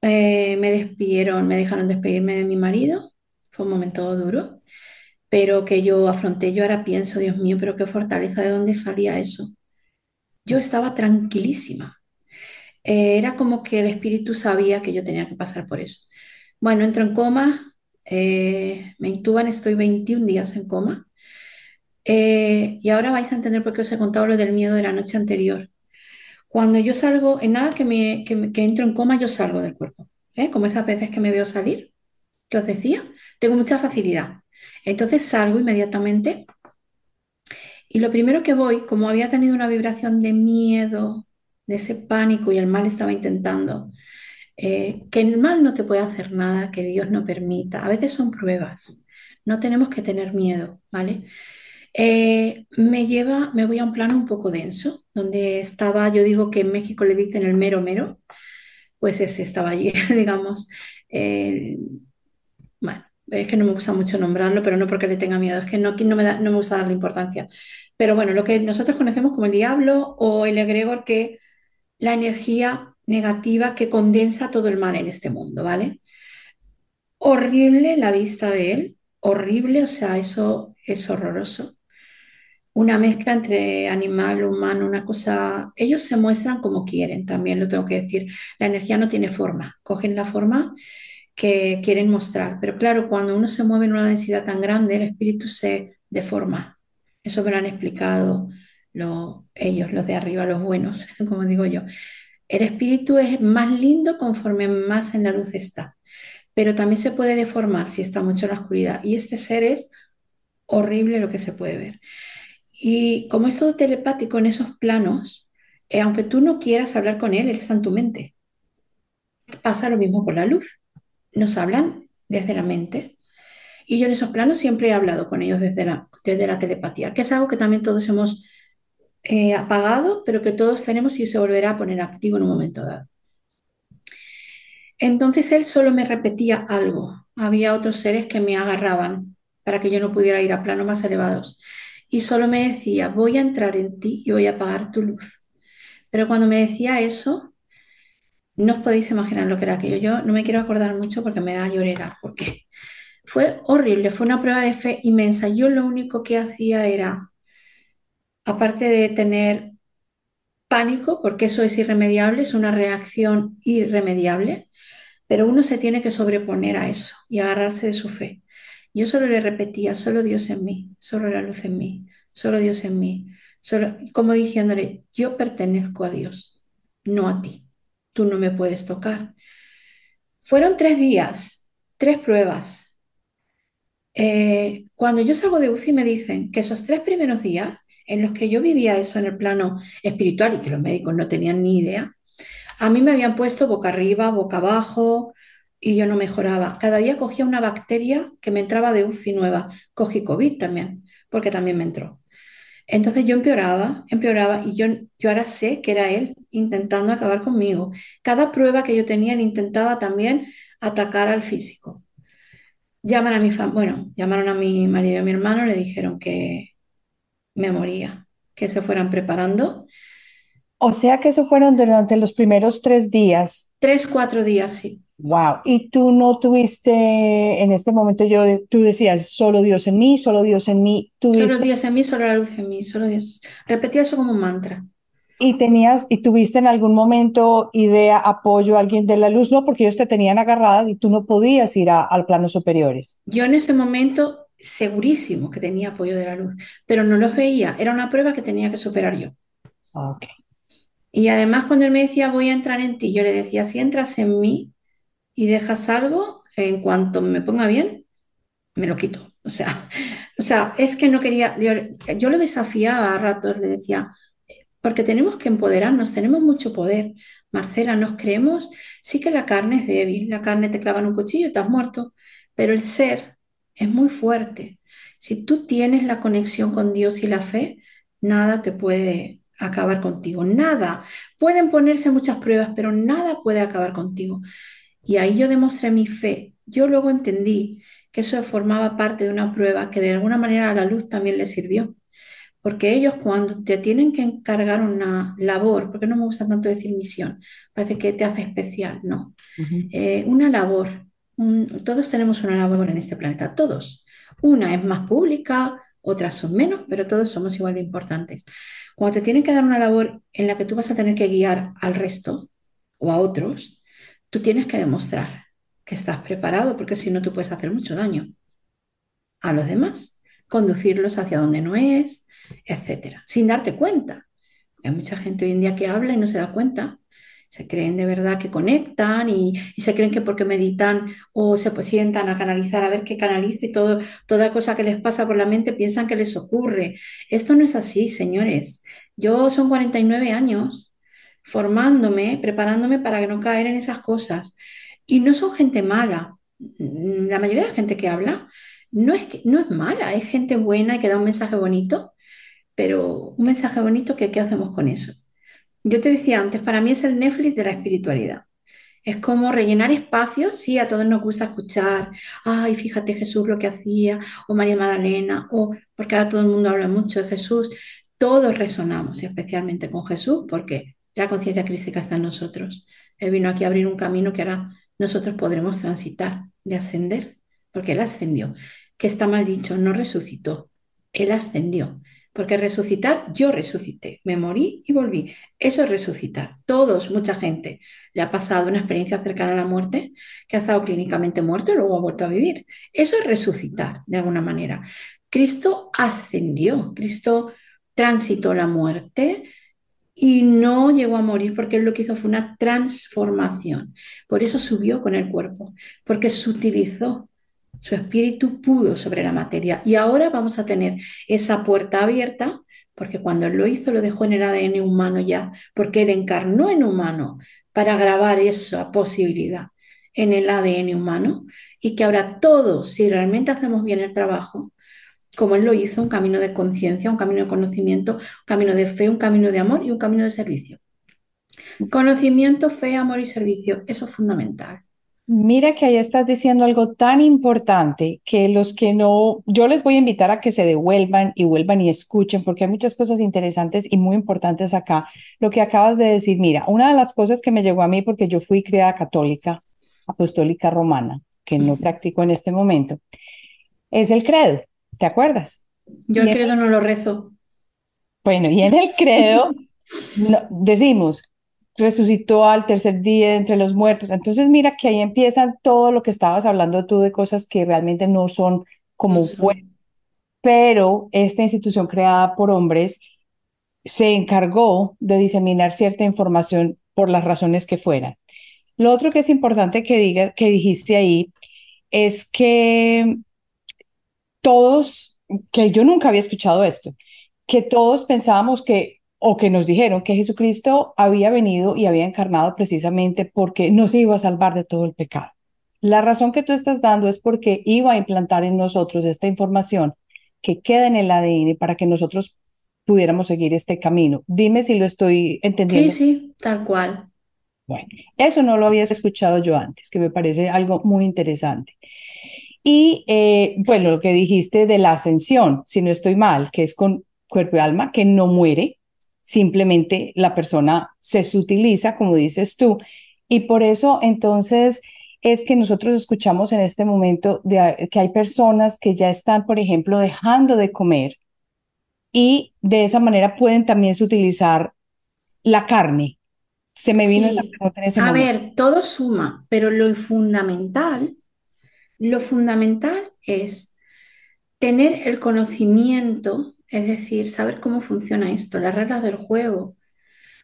Eh, me despidieron, me dejaron despedirme de mi marido. Fue un momento duro, pero que yo afronté. Yo ahora pienso, Dios mío, pero qué fortaleza, ¿de dónde salía eso? Yo estaba tranquilísima. Eh, era como que el espíritu sabía que yo tenía que pasar por eso. Bueno, entro en coma, eh, me intuban, estoy 21 días en coma. y ahora vais a entender por qué os he contado lo del miedo de la noche anterior. Cuando yo salgo, en nada que, me, que, entro en coma, yo salgo del cuerpo. ¿eh? Como esas veces que me veo salir, que os decía, tengo mucha facilidad. Entonces salgo inmediatamente y lo primero que voy, como había tenido una vibración de miedo, de ese pánico y el mal estaba intentando, eh, que el mal no te puede hacer nada, que Dios no permita. A veces son pruebas, no tenemos que tener miedo, ¿vale? Eh, me lleva, me voy a un plano un poco denso, donde estaba, yo digo que en México le dicen el mero mero, pues ese estaba allí, digamos. bueno, es que no me gusta mucho nombrarlo, pero no porque le tenga miedo, es que no, no me da- no me gusta darle importancia. Pero bueno, lo que nosotros conocemos como el diablo o el egregor, que la energía negativa que condensa todo el mal en este mundo, ¿vale? Horrible la vista de él, horrible, o sea, eso es horroroso. Una mezcla entre animal, humano, una cosa... Ellos se muestran como quieren, también lo tengo que decir. La energía no tiene forma, cogen la forma que quieren mostrar. Pero claro, cuando uno se mueve en una densidad tan grande, el espíritu se deforma. Eso me lo han explicado lo- ellos, los de arriba, los buenos, como digo yo. El espíritu es más lindo conforme más en la luz está, pero también se puede deformar si está mucho en la oscuridad. Y este ser es horrible lo que se puede ver. Y como es todo telepático en esos planos, eh, aunque tú no quieras hablar con él, él está en tu mente. Pasa lo mismo con la luz. Nos hablan desde la mente. Y yo en esos planos siempre he hablado con ellos desde la, desde la telepatía, que es algo que también todos hemos eh, apagado, pero que todos tenemos y se volverá a poner activo en un momento dado. Entonces él solo me repetía algo. Había otros seres que me agarraban para que yo no pudiera ir a planos más elevados. Y solo me decía, voy a entrar en ti y voy a apagar tu luz. Pero cuando me decía eso, no os podéis imaginar lo que era aquello. Yo no me quiero acordar mucho porque me da llorera, porque fue horrible, fue una prueba de fe inmensa. Yo lo único que hacía era, aparte de tener pánico, porque eso es irremediable, es una reacción irremediable, pero uno se tiene que sobreponer a eso y agarrarse de su fe. Yo solo le repetía, solo Dios en mí, solo la luz en mí, solo Dios en mí, solo, como diciéndole, yo pertenezco a Dios, no a ti, tú no me puedes tocar. Fueron tres días, tres pruebas. Eh, cuando yo salgo de UCI me dicen que esos tres primeros días en los que yo vivía eso en el plano espiritual y que los médicos no tenían ni idea, a mí me habían puesto boca arriba, boca abajo y yo no mejoraba. Cada día cogía una bacteria que me entraba de UCI nueva. Cogí COVID también, porque también me entró. Entonces yo empeoraba, empeoraba y yo, yo ahora sé que era él intentando acabar conmigo. Cada prueba que yo tenía, él intentaba también atacar al físico. Llaman a mi fam bueno, llamaron a mi marido y a mi hermano, le dijeron que me moría, que se fueran preparando. O sea que eso fueron durante los primeros tres días. Tres, cuatro días, sí. Wow. Y tú no tuviste, en este momento yo, tú decías, solo Dios en mí, solo Dios en mí. Solo ¿Tuviste Dios en mí, solo la luz en mí, solo Dios. Repetía eso como un mantra. y tenías, y tuviste en algún momento idea, apoyo a alguien de la luz? No, porque ellos te tenían agarradas y tú no podías ir a, al plano superiores. Yo en ese momento segurísimo que tenía apoyo de la luz, pero no los veía. Era una prueba que tenía que superar yo. Ok. Y además cuando él me decía voy a entrar en ti, yo le decía, si entras en mí y dejas algo, en cuanto me ponga bien, me lo quito. O sea, o sea, es que no quería, yo, yo lo desafiaba a ratos, le decía, porque tenemos que empoderarnos, tenemos mucho poder. Marcela, nos creemos, sí que la carne es débil, la carne te clava en un cuchillo y te has muerto, pero el ser es muy fuerte. Si tú tienes la conexión con Dios y la fe, nada te puede acabar contigo, nada. Pueden ponerse muchas pruebas, pero nada puede acabar contigo. Y ahí yo demostré mi fe. Yo luego entendí que eso formaba parte de una prueba que de alguna manera a la luz también le sirvió. Porque ellos cuando te tienen que encargar una labor, porque no me gusta tanto decir misión, parece que te hace especial, no. Eh, una labor, todos tenemos una labor en este planeta, todos. Una es más pública, otras son menos, pero todos somos igual de importantes. Cuando te tienen que dar una labor en la que tú vas a tener que guiar al resto o a otros, tú tienes que demostrar que estás preparado, porque si no, tú puedes hacer mucho daño a los demás, conducirlos hacia donde no es, etcétera, sin darte cuenta. Hay mucha gente hoy en día que habla y no se da cuenta. Se creen de verdad que conectan y, y se creen que porque meditan o se pues, sientan a canalizar, a ver qué canalice y todo, toda cosa que les pasa por la mente piensan que les ocurre. Esto no es así, señores. Yo son 49 años formándome, preparándome para no caer en esas cosas. Y no son gente mala. La mayoría de la gente que habla no es, no es mala, es gente buena que da un mensaje bonito, pero un mensaje bonito que ¿qué hacemos con eso? Yo te decía antes, para mí es el Netflix de la espiritualidad. Es como rellenar espacios, sí, a todos nos gusta escuchar, ay, fíjate Jesús lo que hacía, o María Magdalena, o porque ahora todo el mundo habla mucho de Jesús. Todos resonamos, especialmente con Jesús, porque la conciencia crística está en nosotros. Él vino aquí a abrir un camino que ahora nosotros podremos transitar, de ascender, porque Él ascendió. Que está mal dicho, no resucitó, Él ascendió. Porque resucitar, yo resucité, me morí y volví. Eso es resucitar. Todos, mucha gente, le ha pasado una experiencia cercana a la muerte, que ha estado clínicamente muerto y luego ha vuelto a vivir. Eso es resucitar, de alguna manera. Cristo ascendió, Cristo transitó la muerte y no llegó a morir porque él lo que hizo fue una transformación. Por eso subió con el cuerpo, porque se utilizó su espíritu pudo sobre la materia. Y ahora vamos a tener esa puerta abierta, porque cuando él lo hizo lo dejó en el ADN humano ya, porque él encarnó en humano para grabar esa posibilidad en el ADN humano y que ahora todos, si realmente hacemos bien el trabajo, como él lo hizo, un camino de conciencia, un camino de conocimiento, un camino de fe, un camino de amor y un camino de servicio. Conocimiento, fe, amor y servicio, eso es fundamental. Mira que ahí estás diciendo algo tan importante que los que no, yo les voy a invitar a que se devuelvan y vuelvan y escuchen, porque hay muchas cosas interesantes y muy importantes acá. Lo que acabas de decir, mira, una de las cosas que me llegó a mí, porque yo fui criada católica, apostólica romana, que no practico en este momento, es el credo, ¿te acuerdas? Yo el credo no lo rezo. Bueno, y en el credo decimos, resucitó al tercer día entre los muertos. Entonces mira que ahí empiezan todo lo que estabas hablando tú de cosas que realmente no son como buenas. Pero esta institución creada por hombres se encargó de diseminar cierta información por las razones que fueran. Lo otro que es importante que diga, que dijiste ahí, es que todos, que yo nunca había escuchado esto, que todos pensábamos que o que nos dijeron que Jesucristo había venido y había encarnado precisamente porque nos iba a salvar de todo el pecado. La razón que tú estás dando es porque iba a implantar en nosotros esta información que queda en el ADN para que nosotros pudiéramos seguir este camino. Dime si lo estoy entendiendo. Sí, sí, tal cual. Bueno, eso no lo había escuchado yo antes, que me parece algo muy interesante. Y eh, bueno, lo que dijiste de la ascensión, si no estoy mal, que es con cuerpo y alma, que no muere, simplemente la persona se sutiliza, como dices tú. Y por eso entonces es que nosotros escuchamos en este momento de, que hay personas que ya están, por ejemplo, dejando de comer y de esa manera pueden también utilizar la carne. Se me vino esa pregunta en ese A momento. ver, todo suma, pero lo fundamental, lo fundamental es tener el conocimiento es decir, saber cómo funciona esto, las reglas del juego.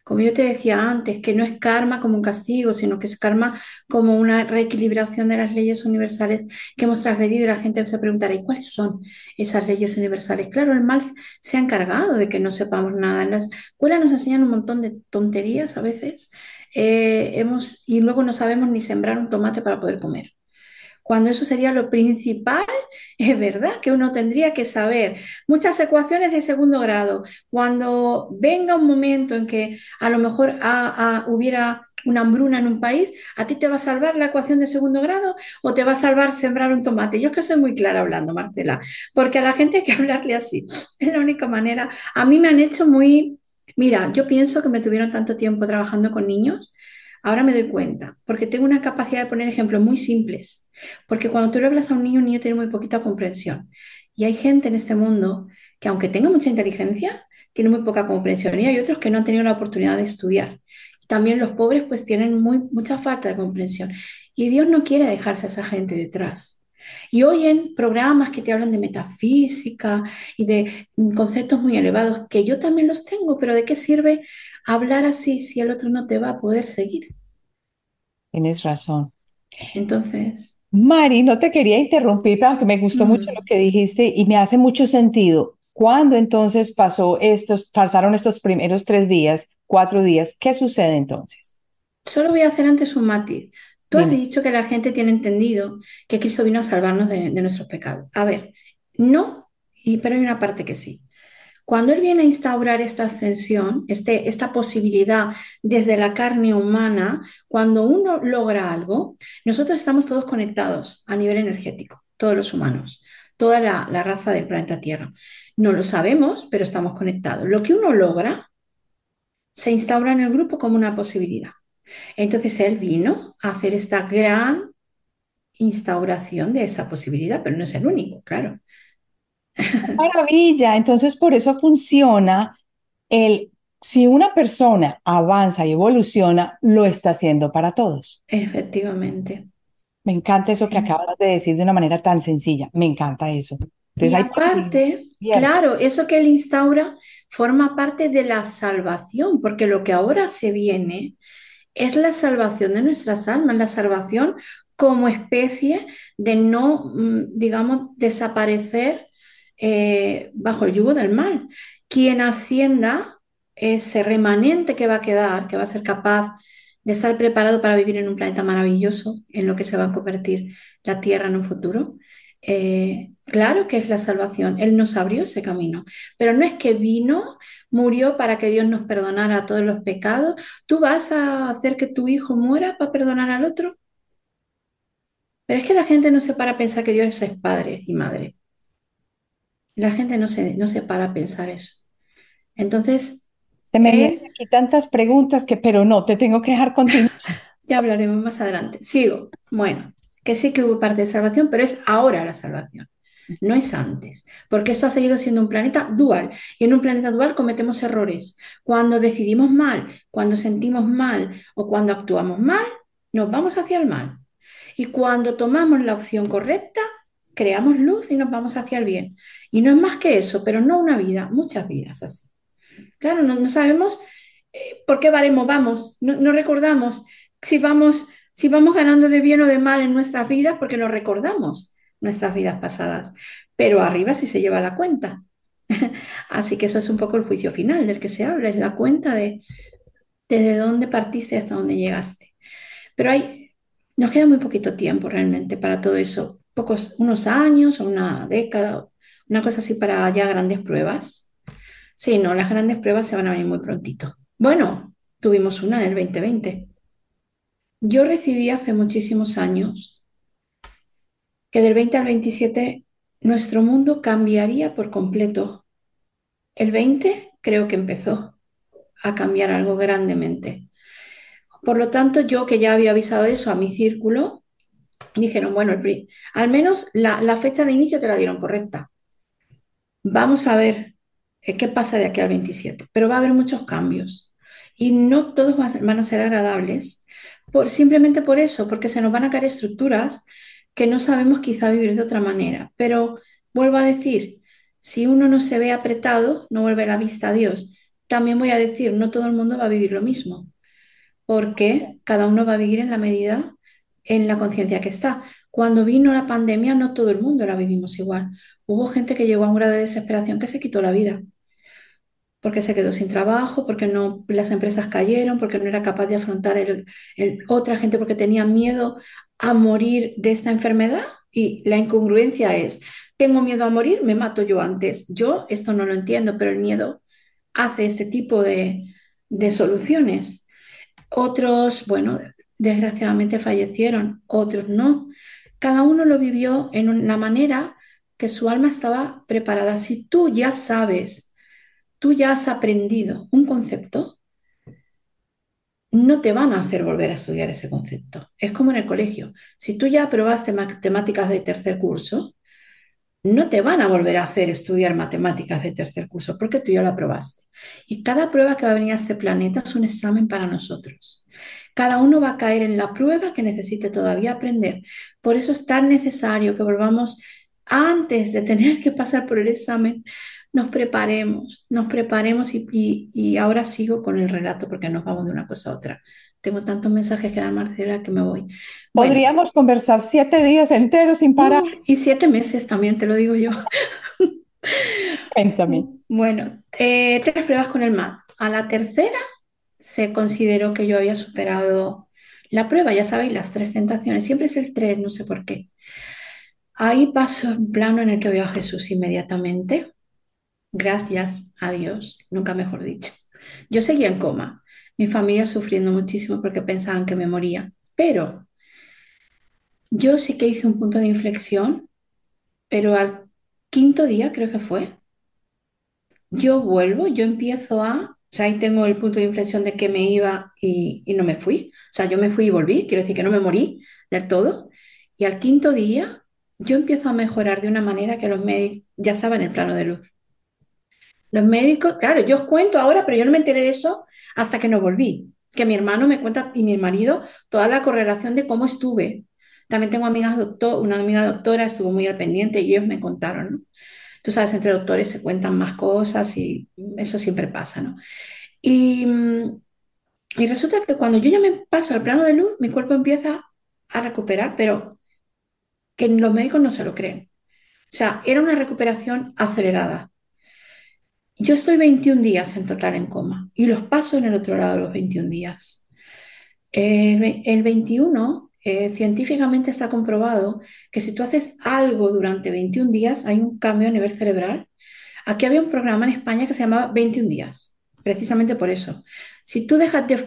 Como yo te decía antes, que no es karma como un castigo, sino que es karma como una reequilibración de las leyes universales que hemos transgredido y la gente se preguntará, ¿y cuáles son esas leyes universales? Claro, el mal se ha encargado de que no sepamos nada. En las escuelas nos enseñan un montón de tonterías a veces eh, hemos, y luego no sabemos ni sembrar un tomate para poder comer cuando eso sería lo principal, es verdad que uno tendría que saber muchas ecuaciones de segundo grado. Cuando venga un momento en que a lo mejor hubiera una hambruna en un país, ¿a ti te va a salvar la ecuación de segundo grado o te va a salvar sembrar un tomate? Yo es que soy muy clara hablando, Marcela, porque a la gente hay que hablarle así. Es la única manera. A mí me han hecho muy... Mira, yo pienso que me tuvieron tanto tiempo trabajando con niños Ahora me doy cuenta, porque tengo una capacidad de poner ejemplos muy simples, porque cuando tú le hablas a un niño, un niño tiene muy poquita comprensión. Y hay gente en este mundo que aunque tenga mucha inteligencia, tiene muy poca comprensión y hay otros que no han tenido la oportunidad de estudiar. También los pobres pues tienen muy, mucha falta de comprensión. Y Dios no quiere dejarse a esa gente detrás. Y oyen programas que te hablan de metafísica y de conceptos muy elevados, que yo también los tengo, pero ¿de qué sirve hablar así si el otro no te va a poder seguir? Tienes razón. Entonces. Mari, no te quería interrumpir, aunque me gustó mucho lo que dijiste y me hace mucho sentido. ¿Cuándo entonces pasó estos, pasaron estos primeros tres días, cuatro días? ¿Qué sucede entonces? Solo voy a hacer antes un matiz. Tú has dicho que la gente tiene entendido que Cristo vino a salvarnos de, nuestros pecados. A ver, no, y, pero hay una parte que sí. Cuando Él viene a instaurar esta ascensión, este, esta posibilidad desde la carne humana, cuando uno logra algo, nosotros estamos todos conectados a nivel energético, todos los humanos, toda la, la raza del planeta Tierra. No lo sabemos, pero estamos conectados. Lo que uno logra se instaura en el grupo como una posibilidad. Entonces él vino a hacer esta gran instauración de esa posibilidad, pero no es el único, claro. Maravilla, entonces por eso funciona el, si una persona avanza y evoluciona, lo está haciendo para todos. Efectivamente. Me encanta eso que acabas de decir de una manera tan sencilla, me encanta eso. y aparte, claro, eso que él instaura forma parte de la salvación, porque lo que ahora se viene es la salvación de nuestras almas, la salvación como especie de no, mm, digamos, desaparecer eh, bajo el yugo del mal. Quien ascienda, ese remanente que va a quedar, que va a ser capaz de estar preparado para vivir en un planeta maravilloso, en lo que se va a convertir la Tierra en un futuro, eh, claro que es la salvación. Él nos abrió ese camino, pero no es que vino, murió para que Dios nos perdonara todos los pecados. ¿Tú vas a hacer que tu hijo muera para perdonar al otro? Pero es que la gente no se para a pensar que Dios es padre y madre. La gente no se, no se para a pensar eso. Entonces... Se me vienen aquí tantas preguntas que, pero no, te tengo que dejar continuar. ya hablaremos más adelante. Sigo. Bueno, que sí que hubo parte de salvación, pero es ahora la salvación, no es antes, porque esto ha seguido siendo un planeta dual y en un planeta dual cometemos errores. Cuando decidimos mal, cuando sentimos mal o cuando actuamos mal, nos vamos hacia el mal. Y cuando tomamos la opción correcta, creamos luz y nos vamos hacia el bien. Y no es más que eso, pero no una vida, muchas vidas así. Claro, no, sabemos eh, por qué baremo vamos, no, no recordamos si vamos si vamos ganando de bien o de mal en nuestras vidas porque nos recordamos nuestras vidas pasadas. Pero arriba sí se lleva la cuenta. Así que eso es un poco el juicio final del que se habla, es la cuenta de desde dónde partiste hasta dónde llegaste. Pero hay, nos queda muy poquito tiempo realmente para todo eso, unos años o una década, una cosa así para ya grandes pruebas. Sí, no, las grandes pruebas se van a venir muy prontito. Bueno, tuvimos una en el 2020. Yo recibí hace muchísimos años que del 20 al 27 nuestro mundo cambiaría por completo. El 20 creo que empezó a cambiar algo grandemente. Por lo tanto, yo que ya había avisado eso a mi círculo, dijeron, bueno, al menos la, la, fecha de inicio te la dieron correcta. Vamos a ver eh, qué pasa de aquí al 27, pero va a haber muchos cambios y no todos van a ser agradables simplemente por eso, porque se nos van a caer estructuras que no sabemos quizá vivir de otra manera. Pero vuelvo a decir, si uno no se ve apretado, no vuelve la vista a Dios. También voy a decir, no todo el mundo va a vivir lo mismo, porque cada uno va a vivir en la medida, en la conciencia que está. Cuando vino la pandemia, no todo el mundo la vivimos igual. Hubo gente que llegó a un grado de desesperación que se quitó la vida porque se quedó sin trabajo, porque no, las empresas cayeron, porque no era capaz de afrontar el, otra gente, porque tenía miedo a morir de esta enfermedad. Y la incongruencia es, tengo miedo a morir, me mato yo antes. Yo esto no lo entiendo, pero el miedo hace este tipo de, de soluciones. Otros, bueno, desgraciadamente fallecieron, otros no. Cada uno lo vivió en una manera que su alma estaba preparada. Si tú ya sabes tú ya has aprendido un concepto, no te van a hacer volver a estudiar ese concepto. Es como en el colegio. Si tú ya aprobaste matemáticas de tercer curso, no te van a volver a hacer estudiar matemáticas de tercer curso porque tú ya lo aprobaste. Y cada prueba que va a venir a este planeta es un examen para nosotros. Cada uno va a caer en la prueba que necesite todavía aprender. Por eso es tan necesario que volvamos antes de tener que pasar por el examen, nos preparemos, nos preparemos y, ahora sigo con el relato porque nos vamos de una cosa a otra. Tengo tantos mensajes que dar, Marcela, que me voy. Podríamos conversar siete días enteros sin parar. y siete meses también, te lo digo yo. Cuéntame. Bueno, eh, tres pruebas con el mar. A la tercera se consideró que yo había superado La prueba, ya sabéis, las tres tentaciones, siempre es el tres, no sé por qué. Ahí paso un plano en el que veo a Jesús inmediatamente. Gracias a Dios, nunca mejor dicho. Yo seguía en coma, mi familia sufriendo muchísimo porque pensaban que me moría, pero yo sí que hice un punto de inflexión, pero al quinto día creo que fue, yo vuelvo, yo empiezo a, o sea, ahí tengo el punto de inflexión de que me iba y, y no me fui, o sea, yo me fui y volví, quiero decir que no me morí del todo, y al quinto día yo empiezo a mejorar de una manera que los médicos ya estaban en el plano de luz. Los médicos, claro, yo os cuento ahora, pero yo no me enteré de eso hasta que no volví. Que mi hermano me cuenta y mi marido toda la correlación de cómo estuve. También tengo amigas doctor, una amiga doctora estuvo muy al pendiente y ellos me contaron, ¿no? Tú sabes, entre doctores se cuentan más cosas y eso siempre pasa, ¿no? Y, y resulta que cuando yo ya me paso al plano de luz, mi cuerpo empieza a recuperar, pero que los médicos no se lo creen. O sea, era una recuperación acelerada. Yo estoy 21 días en total en coma y los paso en el otro lado los 21 días. El, el 21, eh, científicamente está comprobado que si tú haces algo durante 21 días, hay un cambio a nivel cerebral. Aquí había un programa en España que se llamaba 21 días, precisamente por eso. Si tú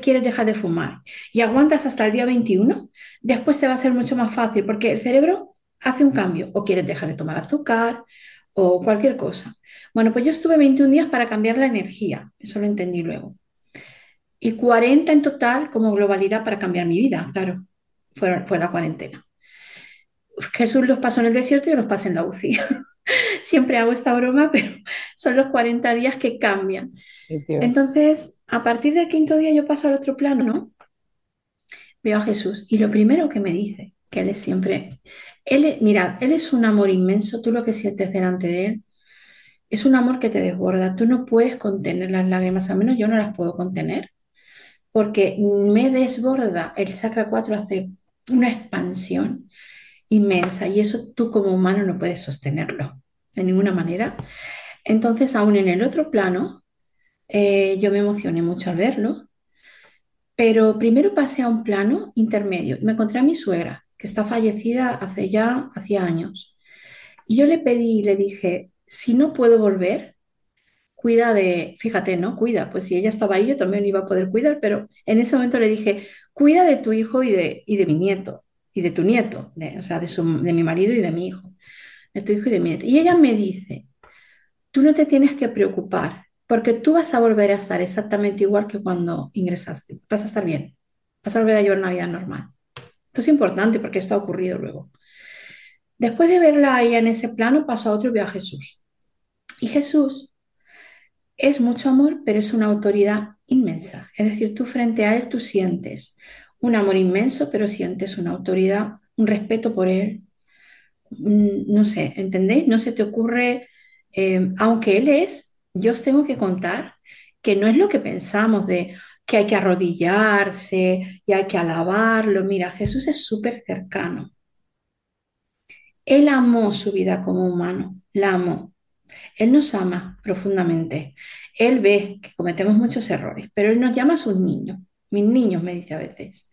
quieres dejar de fumar y aguantas hasta el día 21, después te va a ser mucho más fácil porque el cerebro hace un cambio o quieres dejar de tomar azúcar o cualquier cosa. Bueno, pues yo estuve 21 días para cambiar la energía, eso lo entendí luego. Y 40 en total como globalidad para cambiar mi vida, claro, fue, fue la cuarentena. Jesús los pasó en el desierto y yo los pasé en la UCI. Siempre hago esta broma, pero son los 40 días que cambian. Entonces, a partir del quinto día yo paso al otro plano, ¿no? Veo a Jesús y lo primero que me dice, que Él es siempre, Él, mira, Él es un amor inmenso, tú lo que sientes delante de Él es un amor que te desborda. Tú no puedes contener las lágrimas, al menos yo no las puedo contener, porque me desborda. El Sacra 4 hace una expansión inmensa y eso tú como humano no puedes sostenerlo de ninguna manera. Entonces, aún en el otro plano, eh, yo me emocioné mucho al verlo, pero primero pasé a un plano intermedio. Me encontré a mi suegra, que está fallecida hace ya, hacía años. Y yo le pedí y le dije, si no puedo volver, cuida de, fíjate, ¿no? Cuida, pues si ella estaba ahí, yo también iba a poder cuidar, pero en ese momento le dije, cuida de tu hijo y de, y de mi nieto, y de tu nieto, o sea, de, de mi marido y de mi hijo, de tu hijo y de mi nieto. Y ella me dice, tú no te tienes que preocupar, porque tú vas a volver a estar exactamente igual que cuando ingresaste, vas a estar bien, vas a volver a llevar una vida normal. Esto es importante porque esto ha ocurrido luego. Después de verla ahí en ese plano, pasó a otro y a Jesús. Y Jesús es mucho amor, pero es una autoridad inmensa. Es decir, tú frente a Él, tú sientes un amor inmenso, pero sientes una autoridad, un respeto por Él. Mm, no sé, ¿entendéis? No se te ocurre, eh, aunque Él es, yo os tengo que contar que no es lo que pensamos de que hay que arrodillarse y hay que alabarlo. Mira, Jesús es súper cercano. Él amó su vida como humano, la amó. Él nos ama profundamente. Él ve que cometemos muchos errores, pero Él nos llama a sus niños. Mis niños, me dice a veces.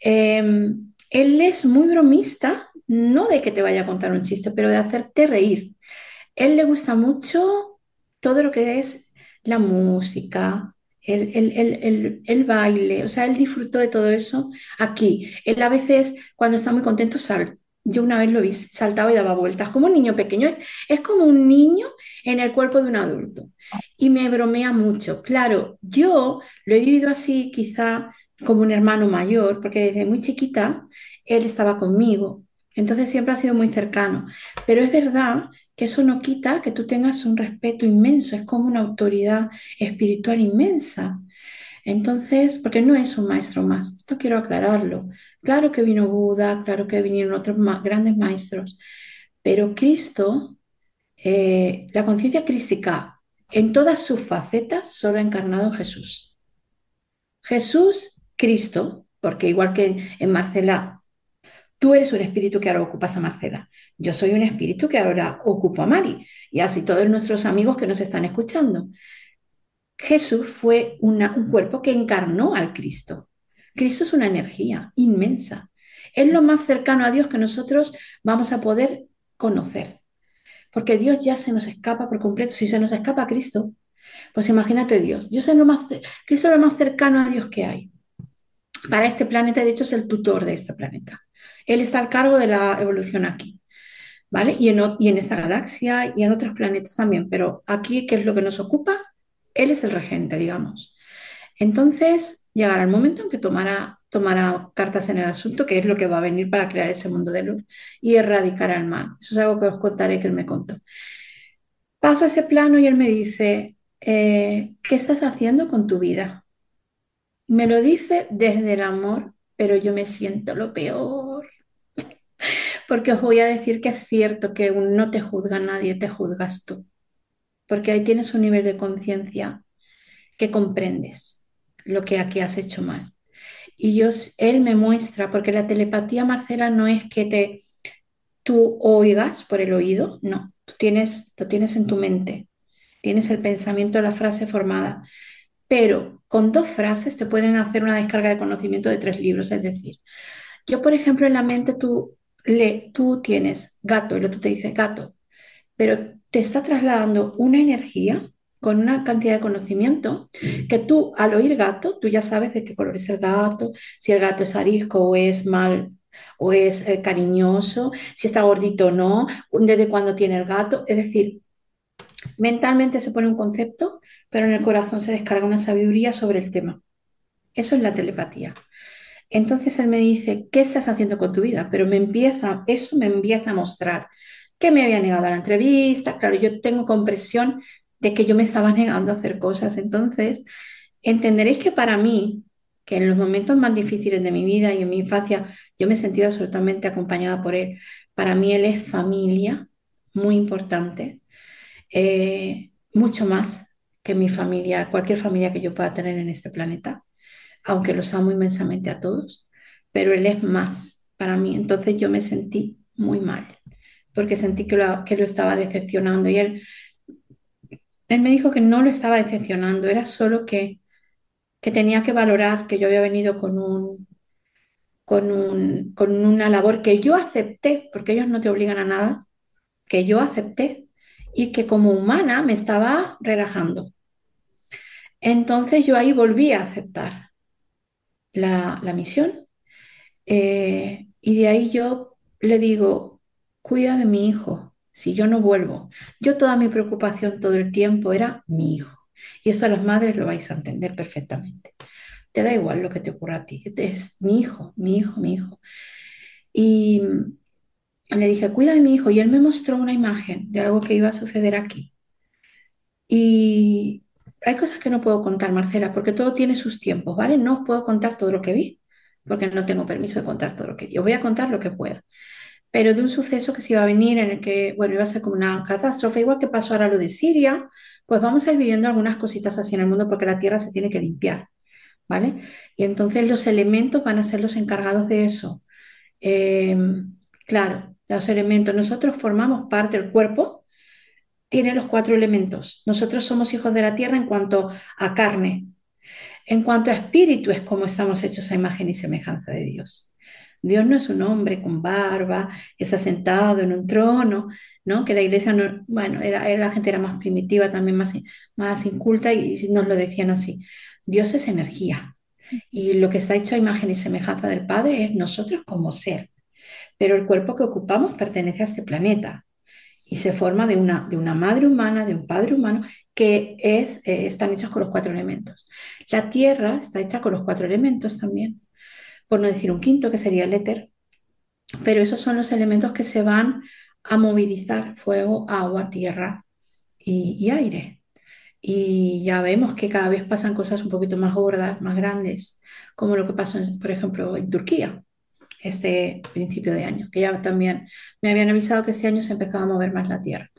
Em, él es muy bromista, no de que te vaya a contar un chiste, pero de hacerte reír. Él le gusta mucho todo lo que es la música, el, el, baile, o sea, él disfrutó de todo eso aquí. Él a veces, cuando está muy contento, sale yo una vez lo vi, saltaba y daba vueltas, como un niño pequeño, es, como un niño en el cuerpo de un adulto. Y me bromea mucho. Claro, yo lo he vivido así quizá como un hermano mayor, porque desde muy chiquita él estaba conmigo, entonces siempre ha sido muy cercano. Pero es verdad que eso no quita que tú tengas un respeto inmenso, es como una autoridad espiritual inmensa. Entonces, porque no es un maestro más, esto quiero aclararlo. Claro que vino Buda, claro que vinieron otros grandes maestros, pero Cristo, eh, la conciencia crística en todas sus facetas solo ha encarnado en Jesús. Jesús, Cristo, porque igual que en Marcela, tú eres un espíritu que ahora ocupas a Marcela, yo soy un espíritu que ahora ocupo a Mari, y así todos nuestros amigos que nos están escuchando. Jesús fue un cuerpo que encarnó al Cristo. Cristo es una energía inmensa. Es lo más cercano a Dios que nosotros vamos a poder conocer. Porque Dios ya se nos escapa por completo. Si se nos escapa Cristo, pues imagínate Dios. Dios es lo más, Cristo es lo más cercano a Dios que hay. Para este planeta, de hecho, es el tutor de este planeta. Él está al cargo de la evolución aquí. ¿Vale? Y en, y en esta galaxia y en otros planetas también. Pero aquí, ¿qué es lo que nos ocupa? Él es el regente, digamos. Entonces, llegará el momento en que tomará, tomará cartas en el asunto, que es lo que va a venir para crear ese mundo de luz y erradicar al mal. Eso es algo que os contaré que él me contó. Paso a ese plano y él me dice, eh, ¿qué estás haciendo con tu vida? Me lo dice desde el amor, pero yo me siento lo peor. Porque os voy a decir que es cierto que no te juzga nadie, te juzgas tú. Porque ahí tienes un nivel de conciencia que comprendes lo que aquí has hecho mal. Y yo, él me muestra, porque la telepatía, Marcela, no es que te tú oigas por el oído, no, tú tienes, lo tienes en tu mente, tienes el pensamiento, la frase formada, pero con dos frases te pueden hacer una descarga de conocimiento de tres libros, es decir, yo, por ejemplo, en la mente tú, le, tú tienes gato, el otro te dice gato, pero te está trasladando una energía con una cantidad de conocimiento que tú al oír gato, tú ya sabes de qué color es el gato, si el gato es arisco o es mal o es eh, cariñoso, si está gordito o no, desde cuándo tiene el gato. Es decir, mentalmente se pone un concepto, pero en el corazón se descarga una sabiduría sobre el tema. Eso es la telepatía. Entonces él me dice, ¿qué estás haciendo con tu vida? Pero me empieza, eso me empieza a mostrar que me había negado a la entrevista. Claro, yo tengo compresión de que yo me estaba negando a hacer cosas. Entonces, entenderéis que para mí, que en los momentos más difíciles de mi vida y en mi infancia, yo me he sentido absolutamente acompañada por él. Para mí él es familia, muy importante, eh, mucho más que mi familia, cualquier familia que yo pueda tener en este planeta, aunque los amo inmensamente a todos, pero él es más para mí. Entonces yo me sentí muy mal, porque sentí que lo, que lo estaba decepcionando y él él me dijo que no lo estaba decepcionando, era solo que, que tenía que valorar que yo había venido con un, con, un, con una labor que yo acepté, porque ellos no te obligan a nada, que yo acepté y que como humana me estaba relajando. Entonces yo ahí volví a aceptar la, misión eh, y de ahí yo le digo, cuida de mi hijo, si yo no vuelvo. Yo toda mi preocupación todo el tiempo era mi hijo. Y esto a las madres lo vais a entender perfectamente. Te da igual lo que te ocurra a ti. Es mi hijo, mi hijo, mi hijo. Y le dije, cuida de mi hijo. Y él me mostró una imagen de algo que iba a suceder aquí. Y hay cosas que no puedo contar, Marcela, porque todo tiene sus tiempos, ¿vale? No os puedo contar todo lo que vi, porque no tengo permiso de contar todo lo que vi. Yo voy a contar lo que pueda pero de un suceso que se iba a venir en el que, bueno, iba a ser como una catástrofe, igual que pasó ahora lo de Siria, pues vamos a ir viviendo algunas cositas así en el mundo porque la tierra se tiene que limpiar, ¿vale? Y entonces los elementos van a ser los encargados de eso. Em, claro, los elementos, nosotros formamos parte del cuerpo, tiene los cuatro elementos. Nosotros somos hijos de la tierra en cuanto a carne. En cuanto a espíritu es como estamos hechos a imagen y semejanza de Dios. Dios no es un hombre con barba, está sentado en un trono, ¿no? Que la iglesia, no, bueno, era, la gente era más primitiva, también más, más inculta y nos lo decían así. Dios es energía y lo que está hecho a imagen y semejanza del Padre es nosotros como ser, pero el cuerpo que ocupamos pertenece a este planeta y se forma de una, de una madre humana, de un padre humano, que es, eh, están hechos con los cuatro elementos. La tierra está hecha con los cuatro elementos también por no decir un quinto, que sería el éter, pero esos son los elementos que se van a movilizar, fuego, agua, tierra y, aire. Y ya vemos que cada vez pasan cosas un poquito más gordas, más grandes, como lo que pasó, por ejemplo, en Turquía este principio de año, que ya también me habían avisado que este año se empezaba a mover más la Tierra.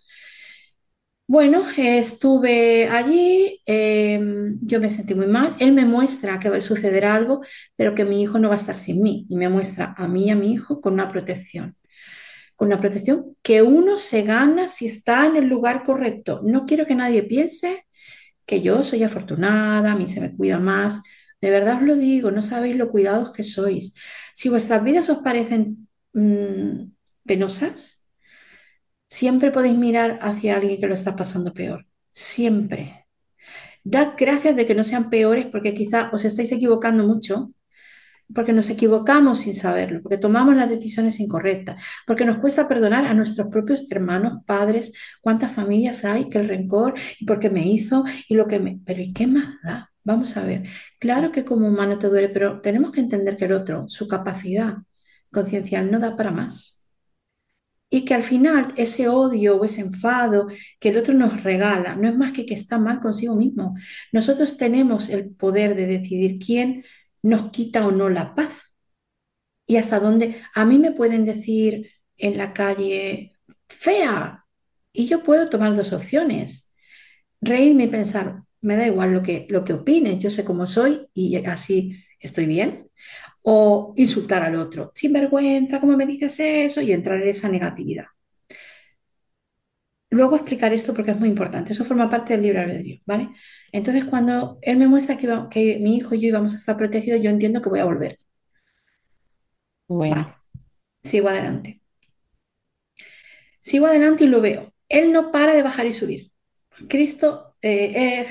Bueno, estuve allí, em, yo me sentí muy mal, él me muestra que va a suceder algo, pero que mi hijo no va a estar sin mí, y me muestra a mí y a mi hijo con una protección, con una protección que uno se gana si está en el lugar correcto. No quiero que nadie piense que yo soy afortunada, a mí se me cuida más, De verdad os lo digo, no sabéis lo cuidados que sois. Si vuestras vidas os parecen mm, penosas, siempre podéis mirar hacia alguien que lo está pasando peor. Siempre. Dad gracias de que no sean peores porque quizá os estáis equivocando mucho porque nos equivocamos sin saberlo, porque tomamos las decisiones incorrectas, porque nos cuesta perdonar a nuestros propios hermanos, padres, cuántas familias hay que el rencor y porque me hizo y lo que me... Pero ¿y qué más da? Vamos a ver. Claro que como humano te duele, pero tenemos que entender que el otro, su capacidad conciencial no da para más. Y que al final ese odio o ese enfado que el otro nos regala no es más que que está mal consigo mismo. Nosotros tenemos el poder de decidir quién nos quita o no la paz. Y hasta dónde a mí me pueden decir en la calle, fea, y yo puedo tomar dos opciones, reírme y pensar, me da igual lo que, lo que opines, yo sé cómo soy y así estoy bien. O insultar al otro, sin vergüenza, ¿cómo me dices eso? Y entrar en esa negatividad. Luego explicar esto porque es muy importante, eso forma parte del libre albedrío, ¿vale? Entonces cuando él me muestra que, que mi hijo y yo íbamos a estar protegidos, yo entiendo que voy a volver. Bueno. Sigo adelante. Sigo adelante y lo veo. Él no para de bajar y subir. Cristo eh, eh,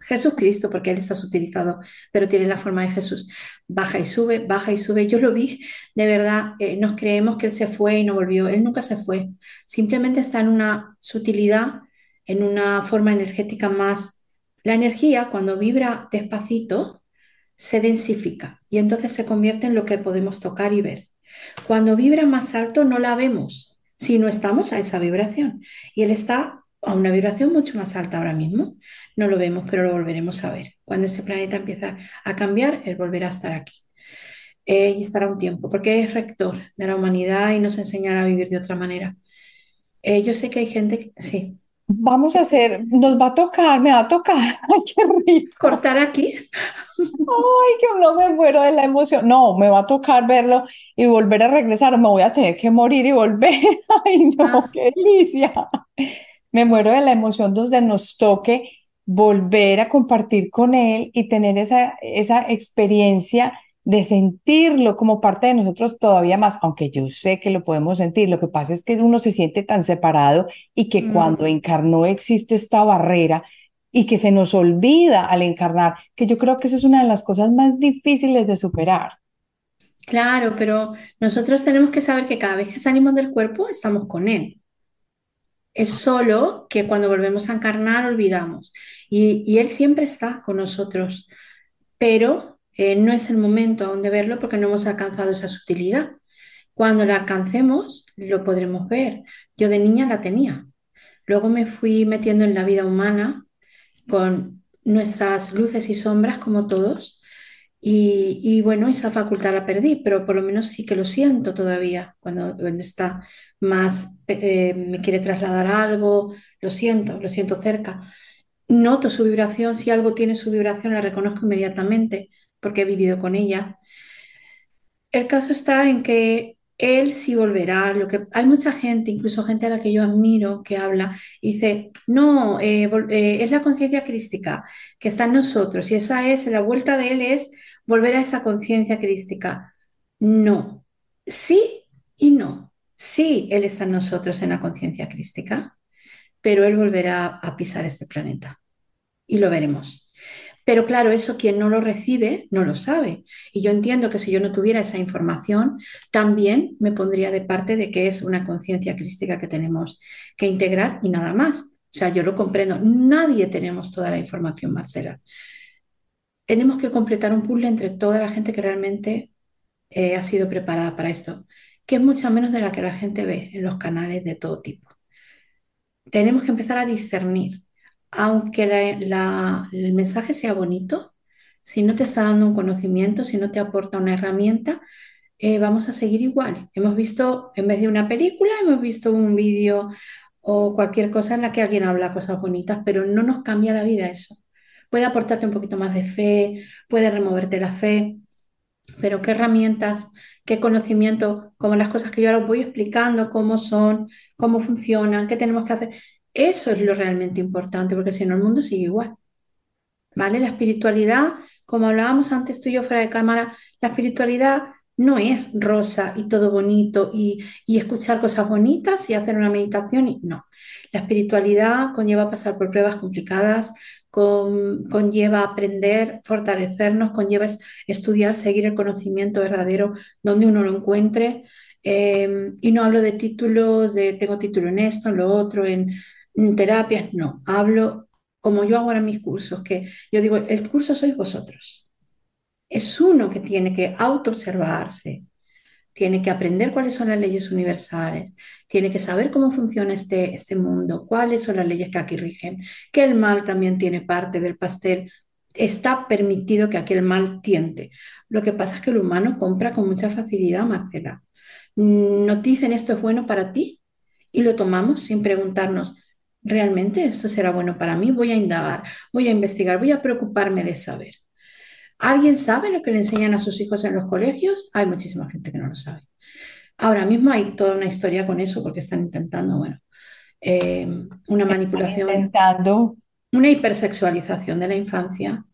Jesús, Cristo, porque él está sutilizado, pero tiene la forma de Jesús. Baja y sube, baja y sube. Yo lo vi, de verdad, eh, nos creemos que él se fue y no volvió. Él nunca se fue. Simplemente está en una sutilidad, en una forma energética más. La energía, cuando vibra despacito, se densifica y entonces se convierte en lo que podemos tocar y ver. Cuando vibra más alto, no la vemos, si no estamos a esa vibración. Y él está a una vibración mucho más alta ahora mismo. No lo vemos, pero lo volveremos a ver. Cuando este planeta empieza a cambiar, él volverá a estar aquí. Eh, y estará un tiempo, porque es rector de la humanidad y nos enseñará a vivir de otra manera. Eh, yo sé que hay gente, sí. Vamos a hacer, nos va a tocar, me va a tocar. Ay, qué rico. Cortar aquí. Ay, que no me muero de la emoción. No, me va a tocar verlo y volver a regresar. Me voy a tener que morir y volver. Ay, no, ah. qué delicia. Me muero de la emoción donde nos toque volver a compartir con él y tener esa, esa experiencia de sentirlo como parte de nosotros todavía más, aunque yo sé que lo podemos sentir. Lo que pasa es que uno se siente tan separado y que cuando encarnó existe esta barrera y que se nos olvida al encarnar, que yo creo que esa es una de las cosas más difíciles de superar. Claro, pero nosotros tenemos que saber que cada vez que salimos del cuerpo estamos con él. Es solo que cuando volvemos a encarnar olvidamos. Y, Él siempre está con nosotros, pero eh, no es el momento aún de verlo porque no hemos alcanzado esa sutilidad. Cuando la alcancemos, lo podremos ver. Yo de niña la tenía. Luego me fui metiendo en la vida humana con nuestras luces y sombras como todos. Y, bueno, esa facultad la perdí, pero por lo menos sí que lo siento todavía cuando, cuando está más eh, me quiere trasladar algo, lo siento, lo siento cerca. Noto su vibración, si algo tiene su vibración la reconozco inmediatamente porque he vivido con ella. El caso está en que él sí volverá. Lo que, hay mucha gente, incluso gente a la que yo admiro, que habla y dice, no, eh, eh, es la conciencia crística que está en nosotros y esa es, la vuelta de él es volver a esa conciencia crística. No, sí y no. Sí, Él está en nosotros en la conciencia crística, pero Él volverá a pisar este planeta y lo veremos. Pero claro, eso quien no lo recibe no lo sabe. Y yo entiendo que si yo no tuviera esa información, también me pondría de parte de que es una conciencia crística que tenemos que integrar y nada más. O sea, yo lo comprendo. Nadie tenemos toda la información, Marcela. Tenemos que completar un puzzle entre toda la gente que realmente eh, ha sido preparada para esto que es mucha menos de la que la gente ve en los canales de todo tipo. Tenemos que empezar a discernir. Aunque el mensaje sea bonito, si no te está dando un conocimiento, si no te aporta una herramienta, eh, vamos a seguir igual. Hemos visto, en vez de una película, hemos visto un vídeo o cualquier cosa en la que alguien habla cosas bonitas, pero no nos cambia la vida eso. Puede aportarte un poquito más de fe, puede removerte la fe, pero ¿qué herramientas qué conocimiento, como las cosas que yo ahora voy explicando, cómo son, cómo funcionan, qué tenemos que hacer. Eso es lo realmente importante, porque si no el mundo sigue igual. ¿Vale? La espiritualidad como hablábamos antes tú y yo fuera de cámara, la espiritualidad no es rosa y todo bonito y, y escuchar cosas bonitas y hacer una meditación. Y, no, la espiritualidad conlleva pasar por pruebas complicadas, con, conlleva aprender, fortalecernos, conlleva estudiar, seguir el conocimiento verdadero donde uno lo encuentre. Eh, y no hablo de títulos, de tengo título en esto, en lo otro, en, en terapias, no, hablo como yo hago ahora en mis cursos, que yo digo, el curso sois vosotros. Es uno que tiene que autoobservarse, tiene que aprender cuáles son las leyes universales, tiene que saber cómo funciona este, este mundo, cuáles son las leyes que aquí rigen, que el mal también tiene parte del pastel. Está permitido que aquí el mal tiente. Lo que pasa es que el humano compra con mucha facilidad, Marcela. Mm, nos dicen esto es bueno para ti y lo tomamos sin preguntarnos, ¿realmente esto será bueno para mí? Voy a indagar, voy a investigar, voy a preocuparme de saber. ¿Alguien sabe lo que le enseñan a sus hijos en los colegios? Hay muchísima gente que no lo sabe. Ahora mismo hay toda una historia con eso porque están intentando, bueno, eh, una manipulación, Intentando. una hipersexualización de la infancia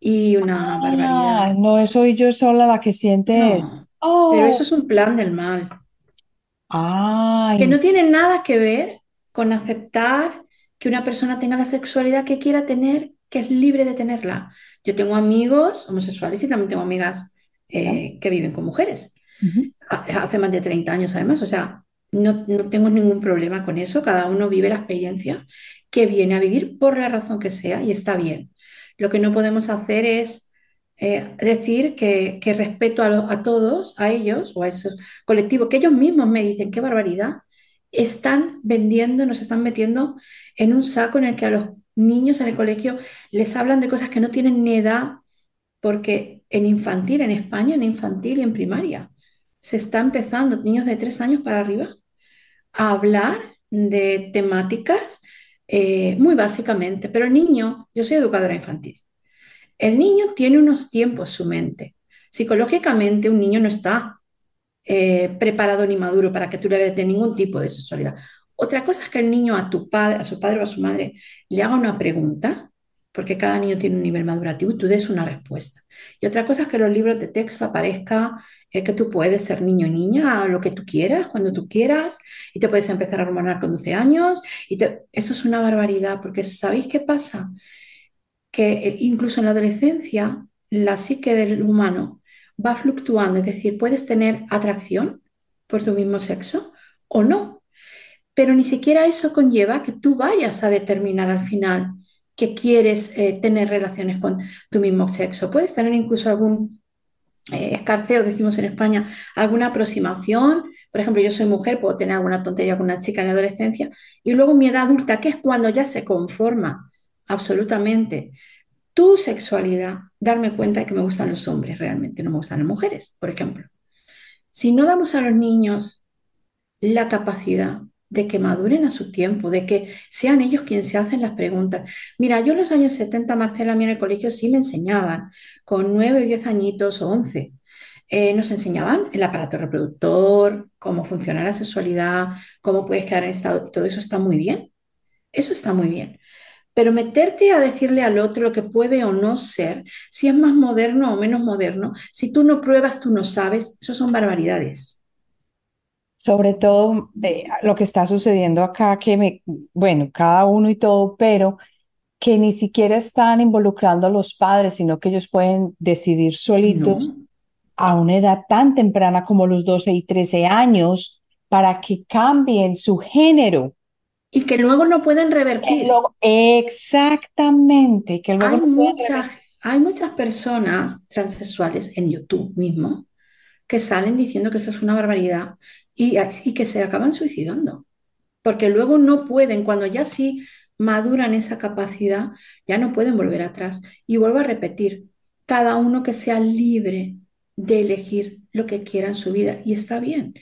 y una Ah, barbaridad. no soy yo sola la que siente. No, pero eso Oh, es un plan del mal, que no tiene nada que ver con aceptar que una persona tenga la sexualidad que quiera tener, que es libre de tenerla. Yo tengo amigos homosexuales y también tengo amigas eh, que viven con mujeres. Hace más de 30 años además, o sea, no, no tengo ningún problema con eso, cada uno vive la experiencia que viene a vivir por la razón que sea y está bien. Lo que no podemos hacer es eh, decir que, que respeto a, lo- a todos, a ellos o a esos colectivos, que ellos mismos me dicen, qué barbaridad, están vendiendo, nos están metiendo en un saco en el que a los niños en el colegio les hablan de cosas que no tienen ni edad, porque en infantil, en España, en infantil y en primaria se está empezando, niños de tres años para arriba, a hablar de temáticas eh, muy básicamente, pero el niño, yo soy educadora infantil, el niño tiene unos tiempos su mente. Psicológicamente un niño no está eh, preparado ni maduro para que tú le des ningún tipo de sexualidad. Otra cosa es que el niño a tu padre, a su padre o a su madre le haga una pregunta, porque cada niño tiene un nivel madurativo y tú des una respuesta. Y otra cosa es que los libros de texto aparezca eh, que tú puedes ser niño o niña, lo que tú quieras, cuando tú quieras, y te puedes empezar a hormonar con 12 años. Y. Esto es una barbaridad, porque ¿sabéis qué pasa? Que eh, incluso en la adolescencia la psique del humano va fluctuando, es decir, puedes tener atracción por tu mismo sexo o no, pero ni siquiera eso conlleva que tú vayas a determinar al final que quieres eh, tener relaciones con tu mismo sexo. Puedes tener incluso algún eh, escarceo, decimos en España, alguna aproximación. Por ejemplo, yo soy mujer, puedo tener alguna tontería con una chica en la adolescencia y luego mi edad adulta, que es cuando ya se conforma absolutamente tu sexualidad, darme cuenta de que me gustan los hombres realmente, no me gustan las mujeres, por ejemplo. Si no damos a los niños la capacidad de que maduren a su tiempo, de que sean ellos quienes se hacen las preguntas. Mira, yo en los años 70, Marcela, a mí en el colegio sí me enseñaban, con 9 o 10 añitos o 11, eh, nos enseñaban el aparato reproductor, cómo funciona la sexualidad, cómo puedes quedar en estado, todo eso está muy bien, eso está muy bien. Pero meterte a decirle al otro lo que puede o no ser, si es más moderno o menos moderno, si tú no pruebas, tú no sabes, eso son barbaridades. Sobre todo lo que está sucediendo acá, que me, bueno, cada uno y todo, pero que ni siquiera están involucrando a los padres, sino que ellos pueden decidir solitos No. a una edad tan temprana como los 12 y 13 años para que cambien su género. Y que luego no pueden revertir. exactamente, que luego Hay no muchas, hay muchas personas transexuales en YouTube mismo que salen diciendo que eso es una barbaridad y, que se acaban suicidando, porque luego no pueden, cuando ya sí maduran esa capacidad, ya no pueden volver atrás. Y vuelvo a repetir, cada uno que sea libre de elegir lo que quiera en su vida y está bien.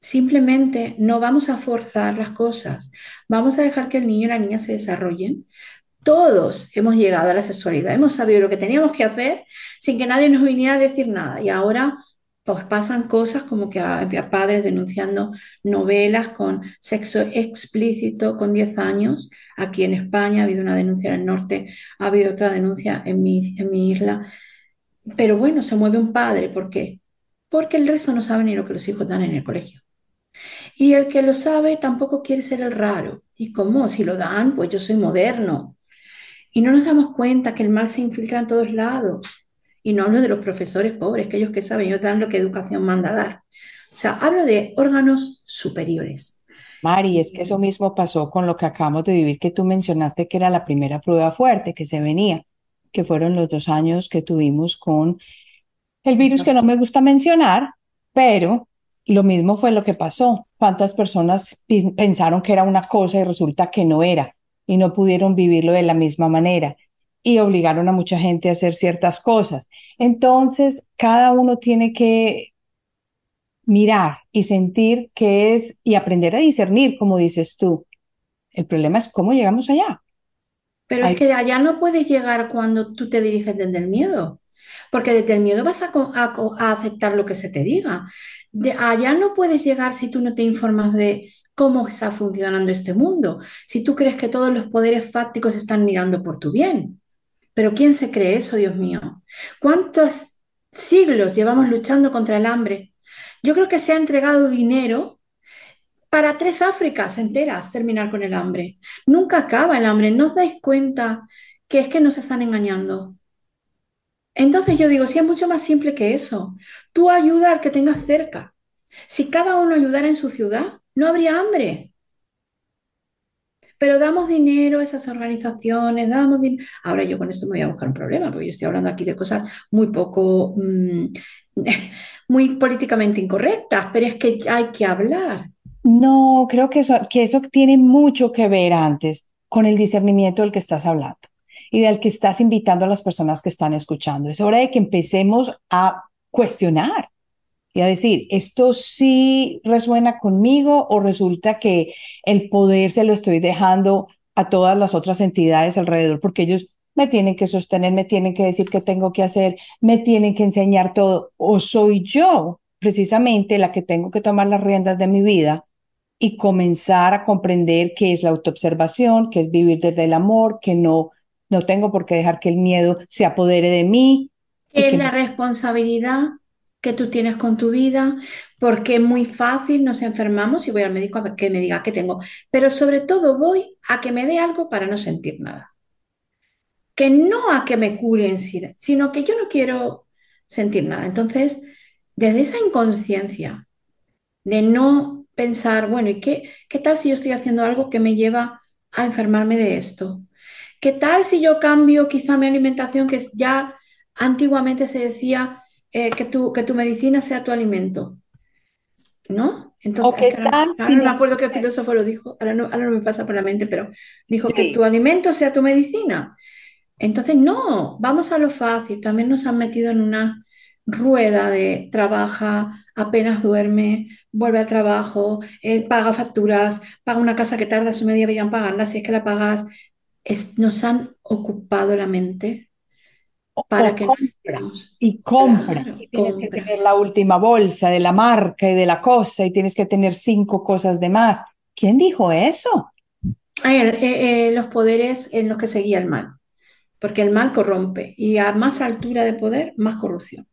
Simplemente no vamos a forzar las cosas, vamos a dejar que el niño y la niña se desarrollen. Todos hemos llegado a la sexualidad, hemos sabido lo que teníamos que hacer sin que nadie nos viniera a decir nada. Y ahora pues pasan cosas como que había padres denunciando novelas con sexo explícito con 10 años. Aquí en España ha habido una denuncia en el norte, ha habido otra denuncia en mi, en mi isla. Pero bueno, se mueve un padre. ¿Por qué? Porque el resto no sabe ni lo que los hijos dan en el colegio. Y el que lo sabe tampoco quiere ser el raro. ¿Y cómo? Si lo dan, pues yo soy moderno. Y no nos damos cuenta que el mal se infiltra en todos lados y no hablo de los profesores pobres, que ellos que saben, ellos dan lo que educación manda dar. O sea, hablo de órganos superiores. Mari, es que eso mismo pasó con lo que acabamos de vivir, que tú mencionaste que era la primera prueba fuerte que se venía, que fueron los dos años que tuvimos con el virus que no me gusta mencionar, pero lo mismo fue lo que pasó. ¿Cuántas personas pensaron que era una cosa y resulta que no era y no pudieron vivirlo de la misma manera? Y obligaron a mucha gente a hacer ciertas cosas. Entonces, cada uno tiene que mirar y sentir qué es y aprender a discernir, como dices tú. El problema es cómo llegamos allá. Pero es que allá no puedes llegar cuando tú te diriges desde el miedo, porque desde el miedo vas a, a aceptar lo que se te diga. De allá no puedes llegar si tú no te informas de cómo está funcionando este mundo, si tú crees que todos los poderes fácticos están mirando por tu bien. Pero ¿quién se cree eso, Dios mío? ¿Cuántos siglos llevamos luchando contra el hambre? Yo creo que se ha entregado dinero para tres Áfricas enteras terminar con el hambre. Nunca acaba el hambre. ¿No os dais cuenta que es que nos están engañando? Entonces yo digo, si es mucho más simple que eso. Tú ayuda al que tengas cerca. Si cada uno ayudara en su ciudad, no habría hambre pero damos dinero a esas organizaciones, damos dinero. Ahora yo con esto me voy a buscar un problema, porque yo estoy hablando aquí de cosas muy poco, mm, muy políticamente incorrectas, pero es que hay que hablar. No, creo que eso, que eso tiene mucho que ver antes con el discernimiento del que estás hablando y del que estás invitando a las personas que están escuchando. Es hora de que empecemos a cuestionar y a decir, ¿esto sí resuena conmigo o resulta que el poder se lo estoy dejando a todas las otras entidades alrededor porque ellos me tienen que sostener, me tienen que decir qué tengo que hacer, me tienen que enseñar todo o soy yo precisamente la que tengo que tomar las riendas de mi vida y comenzar a comprender qué es la autoobservación, qué es vivir desde el amor, que no no tengo por qué dejar que el miedo se apodere de mí. Es la responsabilidad que tú tienes con tu vida, porque es muy fácil, nos enfermamos y voy al médico a que me diga qué tengo, pero sobre todo voy a que me dé algo para no sentir nada. Que no a que me cure en sí, sino que yo no quiero sentir nada. Entonces, desde esa inconsciencia de no pensar, bueno, ¿y qué, qué tal si yo estoy haciendo algo que me lleva a enfermarme de esto? ¿Qué tal si yo cambio quizá mi alimentación, que ya antiguamente se decía eh, que, tu, que tu medicina sea tu alimento. ¿No? Entonces, ahora, no me acuerdo qué filósofo lo dijo, ahora no, ahora no me pasa por la mente, pero dijo que tu alimento sea tu medicina. Entonces, no, vamos a lo fácil. También nos han metido en una rueda de trabaja, apenas duerme, vuelve al trabajo, eh, paga facturas, paga una casa que tarda su media vida en pagarla, si es que la pagas. nos han ocupado la mente para que Y compra. tienes que tener la última bolsa de la marca y de la cosa y tienes que tener cinco cosas de más. ¿Quién dijo eso? Eh, eh, los poderes en los que seguía el mal. Porque el mal corrompe y a más altura de poder, más corrupción.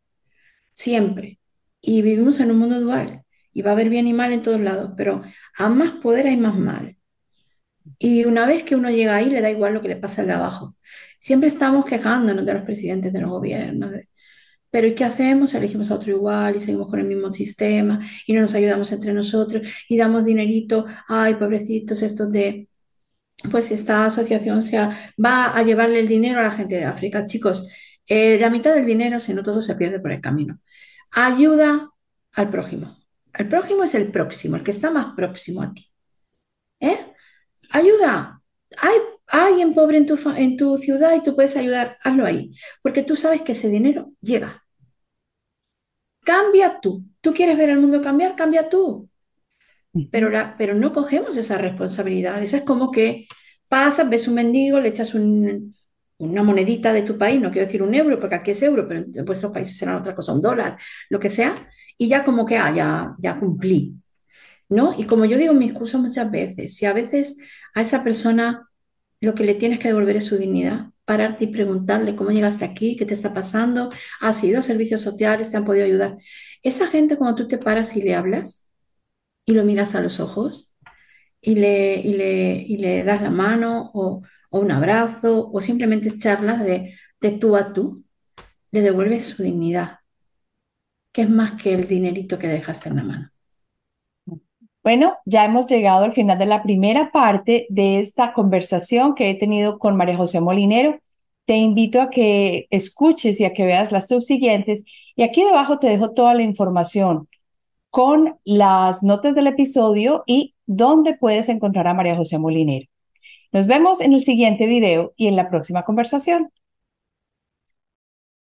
Siempre. Y vivimos en un mundo dual y va a haber bien y mal en todos lados, pero a más poder hay más mal. Y una vez que uno llega ahí, le da igual lo que le pasa al de abajo. Siempre estamos quejándonos de los presidentes de los gobiernos, pero ¿y qué hacemos? Elegimos a otro igual y seguimos con el mismo sistema y no nos ayudamos entre nosotros y damos dinerito, ay, pobrecitos estos de, pues esta asociación sea, va a llevarle el dinero a la gente de África. Chicos, eh, la mitad del dinero, si no todo, se pierde por el camino. Ayuda al prójimo. El prójimo es el próximo, el que está más próximo a ti. ¿Eh? Ayuda. Hay alguien pobre en tu, en tu ciudad y tú puedes ayudar, hazlo ahí, porque tú sabes que ese dinero llega. Cambia tú. ¿Tú quieres ver el mundo cambiar? Cambia tú. Pero, pero no cogemos esa responsabilidad. Esa es como que pasas, ves un mendigo, le echas una monedita de tu país, no quiero decir un euro, porque aquí es euro, pero en vuestros países será otra cosa, un dólar, lo que sea, y ya como que, ah, ya, ya cumplí, ¿no? Y como yo digo en mis cursos muchas veces, si a veces a esa persona lo que le tienes que devolver es su dignidad, pararte y preguntarle cómo llegaste aquí, qué te está pasando, has ido a servicios sociales, te han podido ayudar. Esa gente cuando tú te paras y le hablas y lo miras a los ojos y le, y le, y le das la mano o, un abrazo o simplemente charlas de, de tú a tú, le devuelves su dignidad, que es más que el dinerito que dejaste en la mano. Bueno, ya hemos llegado al final de la primera parte de esta conversación que he tenido con María José Molinero. Te invito a que escuches y a que veas las subsiguientes. Y aquí debajo te dejo toda la información con las notas del episodio y dónde puedes encontrar a María José Molinero. Nos vemos en el siguiente video y en la próxima conversación.